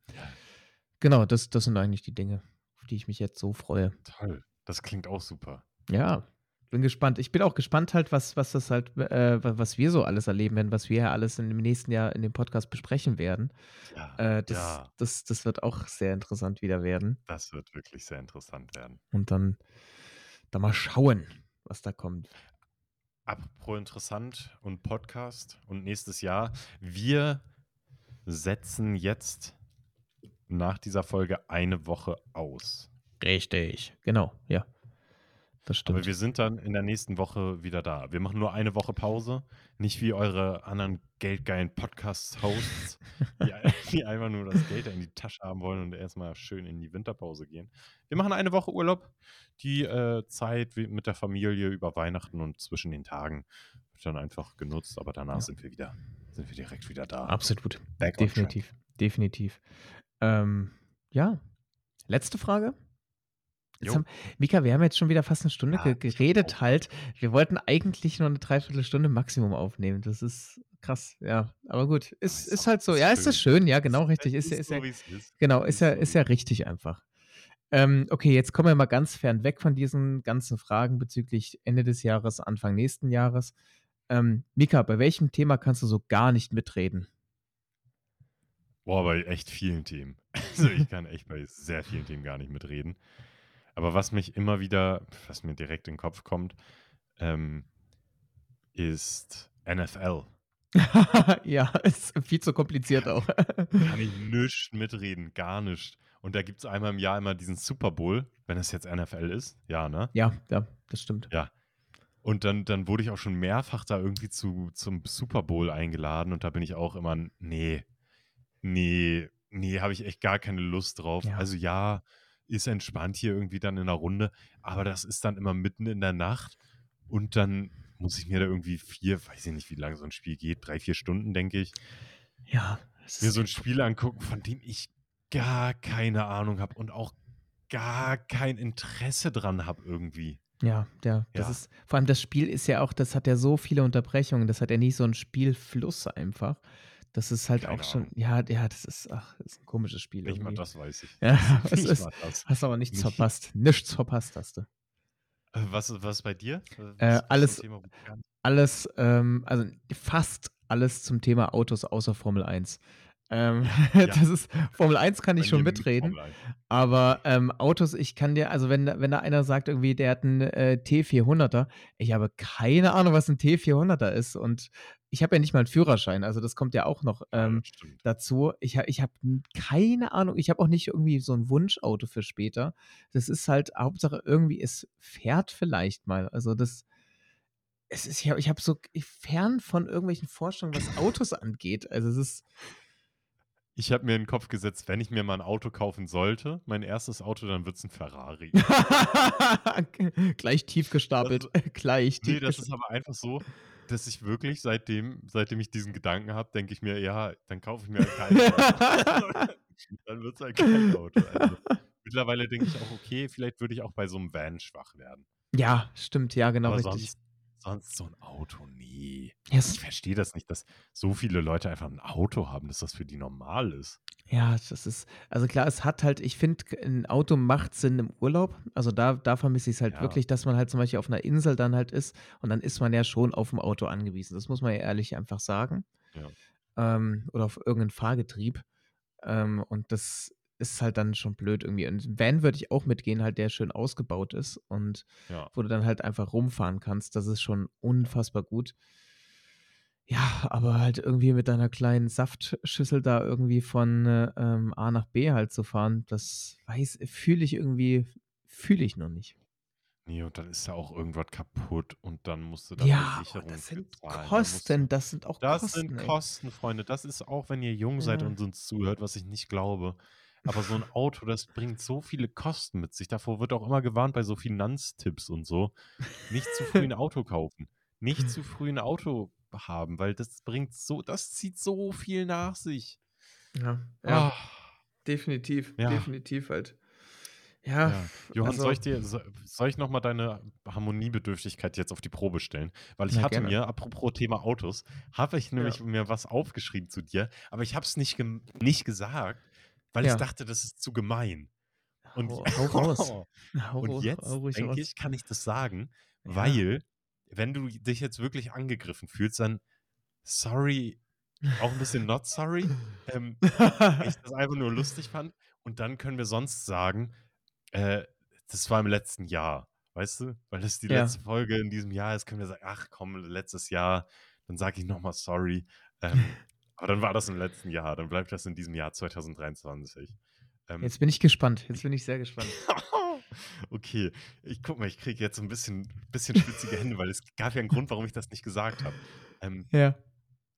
S2: Genau, das, das sind eigentlich die Dinge, auf die ich mich jetzt so freue.
S1: Toll. Das klingt auch super.
S2: Ja, bin gespannt. Ich bin auch gespannt halt, was, was das halt, äh, was wir so alles erleben werden, was wir ja alles in dem nächsten Jahr in dem Podcast besprechen werden. Ja, äh, das, ja. das, das wird auch sehr interessant wieder werden.
S1: Das wird wirklich sehr interessant werden.
S2: Und dann, dann mal schauen, was da kommt.
S1: Apropos interessant und Podcast und nächstes Jahr. Wir setzen jetzt nach dieser Folge eine Woche aus.
S2: Richtig, genau, ja. Das stimmt.
S1: Aber wir sind dann in der nächsten Woche wieder da. Wir machen nur eine Woche Pause. Nicht wie eure anderen geldgeilen Podcast-Hosts, die, die, einfach nur das Geld in die Tasche haben wollen und erstmal schön in die Winterpause gehen. Wir machen eine Woche Urlaub. Die äh, Zeit mit der Familie über Weihnachten und zwischen den Tagen wird dann einfach genutzt. Aber danach ja. sind wir wieder, sind wir direkt wieder da.
S2: Absolut. Back Definitiv. Definitiv. Ähm, ja. Letzte Frage. Haben Mika, wir haben jetzt schon wieder fast 'ne Stunde
S1: Ja,
S2: geredet halt. Wir wollten eigentlich nur 'ne 3/4 Stunde Maximum aufnehmen. Das ist krass, ja. Aber gut, ist
S1: ist
S2: halt so.
S1: ist
S2: Ja, ist das
S1: schön.
S2: ja, genau richtig. Ist ja
S1: ist
S2: ist ja genau,
S1: Es
S2: ist ja ist ja richtig einfach. Ähm, okay, jetzt kommen wir mal ganz fern weg von diesen ganzen Fragen bezüglich Ende des Jahres, Anfang nächsten Jahres. Ähm, Mika, bei welchem Thema kannst du so gar nicht mitreden?
S1: Boah, bei echt vielen Themen. Also, ich kann echt bei sehr vielen Themen gar nicht mitreden. Aber was mich immer wieder was mir direkt in 'n Kopf kommt, ähm, ist NFL.
S2: Ja, ist viel zu kompliziert auch.
S1: kann ich nischt mitreden, gar nischt. Und da gibt's einmal im Jahr immer diesen Super Bowl, wenn es jetzt NFL ist. Ja, ne?
S2: Ja, ja, das stimmt.
S1: Ja. Und dann dann wurde ich auch schon mehrfach da irgendwie zu zum Super Bowl eingeladen und da bin ich auch immer: „Ne, ne, ne, habe ich echt gar keine Lust drauf.“
S2: Ja.
S1: Also, ja, ist entspannt hier irgendwie dann in 'ner Runde, aber das ist dann immer mitten in der Nacht und dann muss ich mir da irgendwie 4 weiß ich nicht, wie lange so 'n Spiel geht, 3, 4 Stunden, denke ich
S2: Ja,
S1: mir so 'n Spiel angucken, von dem ich gar keine Ahnung habe und auch gar kein Interesse dran habe irgendwie.
S2: Ja, ja, das
S1: Ja.
S2: ist vor allem das Spiel ist ja auch das hat ja so viele Unterbrechungen. Das hat ja nicht so 'n Spielfluss einfach. Das ist halt
S1: Keine
S2: auch schon
S1: Ahnung.
S2: ja, ja, das ist ach, ist 'n komisches Spiel
S1: Nicht mal
S2: irgendwie.
S1: das weiß ich.
S2: Ja,
S1: Nicht
S2: ist
S1: mal das.
S2: hast aber nichts verpasst. Nichts verpasst hast du.
S1: Äh, was was bei dir? Äh,
S2: Äh,
S1: was was 'n
S2: alles alles, ähm also, fast alles zum Thema Autos außer Formel 1. Ähm,
S1: Ja,
S2: das ist Formel 1 kann
S1: Bei
S2: ich schon
S1: mir nur
S2: mitreden,
S1: Formel 1.
S2: aber, ähm, Autos, ich kann dir also, wenn da wenn da einer sagt irgendwie, der hat 'n, äh, T400er, ich habe keine Ahnung, was 'n T400er ist und ich habe ja nicht mal 'n Führerschein, also, das kommt ja auch noch,
S1: Ja,
S2: ähm,
S1: das stimmt.
S2: dazu. Ich ha ich habe keine Ahnung. Ich habe auch nicht irgendwie so 'n Wunschauto für später. Das ist halt Hauptsache irgendwie, es fährt vielleicht mal. Also, das es ist ja ich habe so fern von irgendwelchen Vorstellungen, was Autos angeht. Also, es ist
S1: Ich habe mir in 'n Kopf gesetzt, wenn ich mir mal 'n Auto kaufen sollte, mein 1. Auto, dann wird's 'n Ferrari.
S2: Gleich tief
S1: Das
S2: gestapelt.
S1: ist
S2: Gleich tief
S1: das
S2: gesta
S1: ist aber einfach so, dass ich wirklich seitdem seitdem ich diesen Gedanken habe, denke ich mir: „Ja, dann kaufe ich mir halt kein Auto.“ Dann wird's halt kein Auto. Also, mittlerweile denke ich auch: „Okay, vielleicht würde ich auch bei so 'nem Van schwach werden.“
S2: Ja, stimmt, ja, genau
S1: Aber
S2: richtig.
S1: sonst sonst so 'n Auto, ne.
S2: Ja,
S1: Ich
S2: es
S1: verstehe das nicht, dass so viele Leute einfach 'n Auto haben, dass das für die normal ist.
S2: Ja, das ist also, klar, es hat halt ich finde, k 'n Auto macht Sinn im Urlaub. Also, da da vermisse ich's halt
S1: Ja.
S2: wirklich, dass man halt zum Beispiel auf 'ner Insel dann halt ist und dann ist man ja schon auf'm Auto angewiesen. Das muss man ja ehrlich einfach sagen.
S1: Ja.
S2: Ähm, oder auf irgend 'n Fahrgetrieb. Ähm, und das ist halt dann schon blöd irgendwie. Und Van würde ich auch mitgehen, halt, der schön ausgebaut ist und
S1: Ja.
S2: wo du dann halt einfach rumfahren kannst. Das ist schon unfassbar gut. Ja, aber halt irgendwie mit deiner kleinen Saftschüssel da irgendwie von, äh, ähm, A nach B halt zu fahren, das weiß fühle ich irgendwie fühle ich noch nicht.
S1: Ne, und dann ist ja auch irgendwas kaputt und dann musst du da
S2: Ja,
S1: Versicherung
S2: das sind
S1: zahlen. Dann musst du
S2: Kosten. Das sind auch
S1: das
S2: Kosten,
S1: sind
S2: ey.
S1: Kosten, Freunde. Das ist auch, wenn ihr jung seid
S2: Ja.
S1: und uns zuhört, was ich nicht glaube. Aber so 'n Auto, das bringt so viele Kosten mit sich. Davor wird auch immer gewarnt bei so Finanztipps und so. Nicht zu früh 'n Auto kaufen. Nicht zu früh 'n Auto haben, weil das bringt so das zieht so viel nach sich.
S2: Ja, ja.
S1: Ah.
S2: Definitiv,
S1: Ja.
S2: definitiv halt. Ja,
S1: Ja. Johann, soll
S2: also
S1: ich dir so soll ich noch mal deine Harmoniebedürftigkeit jetzt auf die Probe stellen? Weil ich hatte
S2: gerne.
S1: mir, apropos Thema Autos, habe ich nämlich
S2: Ja.
S1: mir was aufgeschrieben zu dir, aber ich habe es nicht nicht gesagt, weil ich
S2: Ja.
S1: dachte, das ist zu gemein. Und
S2: Hau hau raus. Hau
S1: und jetzt denke ich, kann ich das sagen,
S2: Ja.
S1: weil wenn du dich jetzt wirklich angegriffen fühlst, dann sorry, auch 'n bisschen not sorry, ähm, ich das einfach nur lustig fand. Und dann können wir sonst sagen, äh, das war im letzten Jahr, weißt du? Weil das die
S2: Ja.
S1: letzte Folge in diesem Jahr ist, können wir sagen: „Ach komm, letztes Jahr.“ Dann sage ich noch mal sorry. Ähm, aber dann war das im letzten Jahr. Dann bleibt das in diesem Jahr 2023. Ähm
S2: Jetzt bin ich gespannt. Jetzt bin ich sehr gespannt.
S1: Okay, ich gucke mal, ich kriege jetzt so 'n bisschen bisschen schwitzige Hände, weil es gab ja 'n Grund, warum ich das nicht gesagt habe. Ähm
S2: Ja.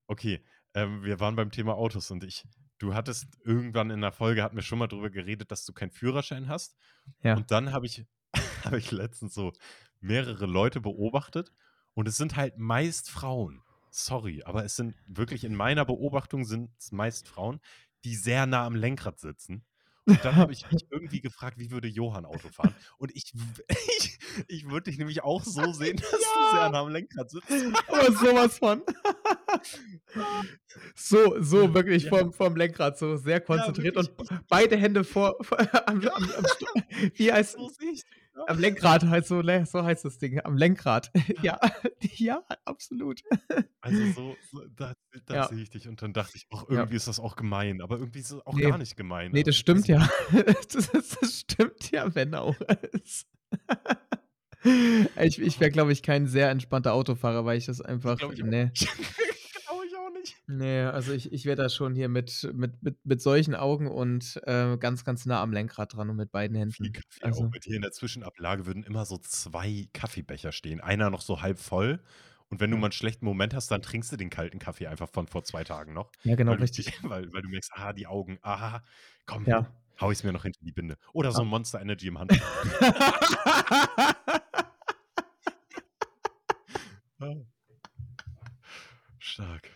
S1: okay, ähm, wir waren beim Thema Autos und ich du hattest irgendwann in 'ner Folge hatten wir schon mal drüber geredet, dass du keinen Führerschein hast.
S2: Ja.
S1: Und dann habe ich habe ich letztens so mehrere Leute beobachtet und es sind halt meist Frauen. Sorry, aber es sind wirklich in meiner Beobachtung sind's meist Frauen, die sehr nah am Lenkrad sitzen Und dann habe ich mich irgendwie gefragt, wie würde Johann Auto fahren? Und ich, ich, ich würde dich nämlich auch so sehen, dass du sehr nah am Lenkrad sitzt.
S2: Aber sowas von. So, so wirklich
S1: Ja.
S2: vorm, vorm Lenkrad, so sehr konzentriert und
S1: wirklich.
S2: beide Hände vor, vor am,
S1: Ja.
S2: am, am, wie heißt
S1: So Ja.
S2: am Lenkrad halt so, le- so heißt das Ding, am Lenkrad. Ja, ja, absolut.
S1: Also so, so da, da
S2: Ja.
S1: sehe ich dich und dann dachte ich, ach,
S2: Ja.
S1: irgendwie ist das auch gemein, aber irgendwie ist es auch
S2: Nee.
S1: gar nicht gemein.
S2: Nee, das stimmt ja. Das, das, stimmt ja, wenn auch. Ich, ich wäre, glaube ich, kein sehr entspannter Autofahrer, weil ich das einfach.
S1: Ich
S2: Nee.
S1: Glaube ich auch nicht.
S2: nee, also ich, ich wäre da schon hier mit, mit, mit, mit solchen Augen und äh, ganz, ganz nah am Lenkrad dran und mit beiden
S1: Viel
S2: Händen.
S1: Kaffee
S2: Also,
S1: auch. Mit hier in der Zwischenablage würden immer so zwei Kaffeebecher stehen. Einer noch so halb voll. Und wenn du mal einen schlechten Moment hast, dann trinkst du den kalten Kaffee einfach von vor zwei Tagen noch.
S2: ja, genau,
S1: weil, du,
S2: richtig.
S1: weil, weil du merkst, ah, die Augen, ah, komm,
S2: Ja.
S1: hau ich es mir noch hinter die Binde. Oder so ein Monster Energy im Hand. Stark.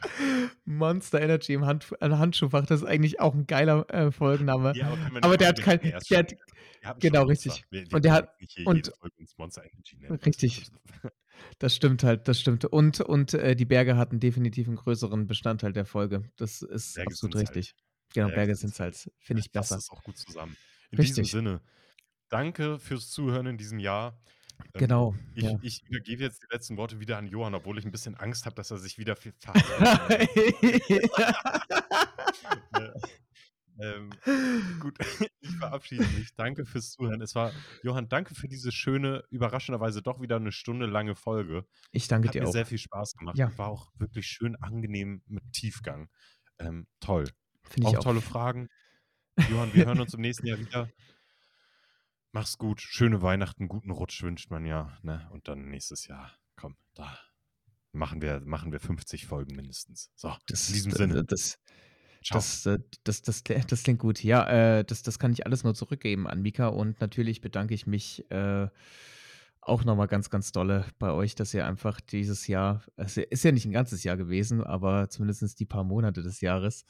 S2: Monster Energy im Hand, äh, Handschuhfach, das ist eigentlich auch ein geiler äh, Folgenname.
S1: Ja, aber,
S2: Aber der hat kein.
S1: er ist
S2: Der hat, genau, richtig.
S1: Wir, wir
S2: Und der hat- und-. Richtig. Das stimmt halt, das stimmt. Und, und äh, die Berge hatten definitiv einen größeren Bestandteil der Folge. Das ist
S1: Berge
S2: absolut
S1: sind's halt.
S2: richtig. Genau,
S1: Berge
S2: Berge sind Salz. Finde ich besser.
S1: das auch gut zusammen. In diesem
S2: Richtig.
S1: Sinne, danke fürs Zuhören in diesem Jahr. Ähm,
S2: Genau.
S1: Ich,
S2: ja.
S1: ich übergebe jetzt die letzten Worte wieder an Johann, obwohl ich ein bisschen Angst habe, dass er sich wieder ver- verhaspelt. ähm, gut, ich verabschiede mich. Danke fürs Zuhören. Es war, Johann, danke für diese schöne, überraschenderweise doch wieder eine Stunde lange Folge.
S2: ich danke
S1: Hat
S2: dir
S1: mir
S2: auch.
S1: sehr viel Spaß gemacht.
S2: Ja.
S1: War auch wirklich schön angenehm mit Tiefgang. Ähm, toll.
S2: Finde
S1: Auch,
S2: ich auch.
S1: tolle Fragen. Johann, wir hören uns im nächsten Jahr wieder. Mach's gut. Schöne Weihnachten, guten Rutsch wünscht man ja. Ne? Und dann nächstes Jahr, komm, da machen wir, machen wir 50 Folgen mindestens. So,
S2: Das,
S1: in diesem Sinne.
S2: Das, das, äh, das, das, das, klingt gut. Ja, äh, das, das kann ich alles nur zurückgeben an Mika. Und natürlich bedanke ich mich äh, auch nochmal ganz, ganz dolle bei euch, dass ihr einfach dieses Jahr, es ist ja nicht ein ganzes Jahr gewesen, aber zumindest die paar Monate des Jahres.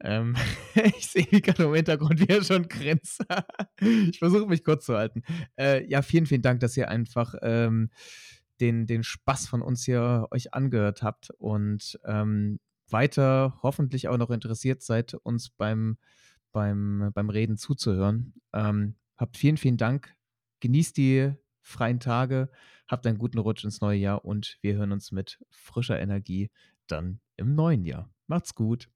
S2: Ähm, ich sehe nur im Hintergrund, wie er schon grinst. ich versuche mich kurz zu halten. Äh, ja, vielen, vielen Dank, dass ihr einfach ähm, den, den Spaß von uns hier euch angehört habt und ähm, weiter hoffentlich auch noch interessiert seid, uns beim, beim, beim Reden zuzuhören. Ähm, habt vielen, vielen Dank. Genießt die freien Tage, habt einen guten Rutsch ins neue Jahr und wir hören uns mit frischer Energie dann im neuen Jahr. Macht's gut.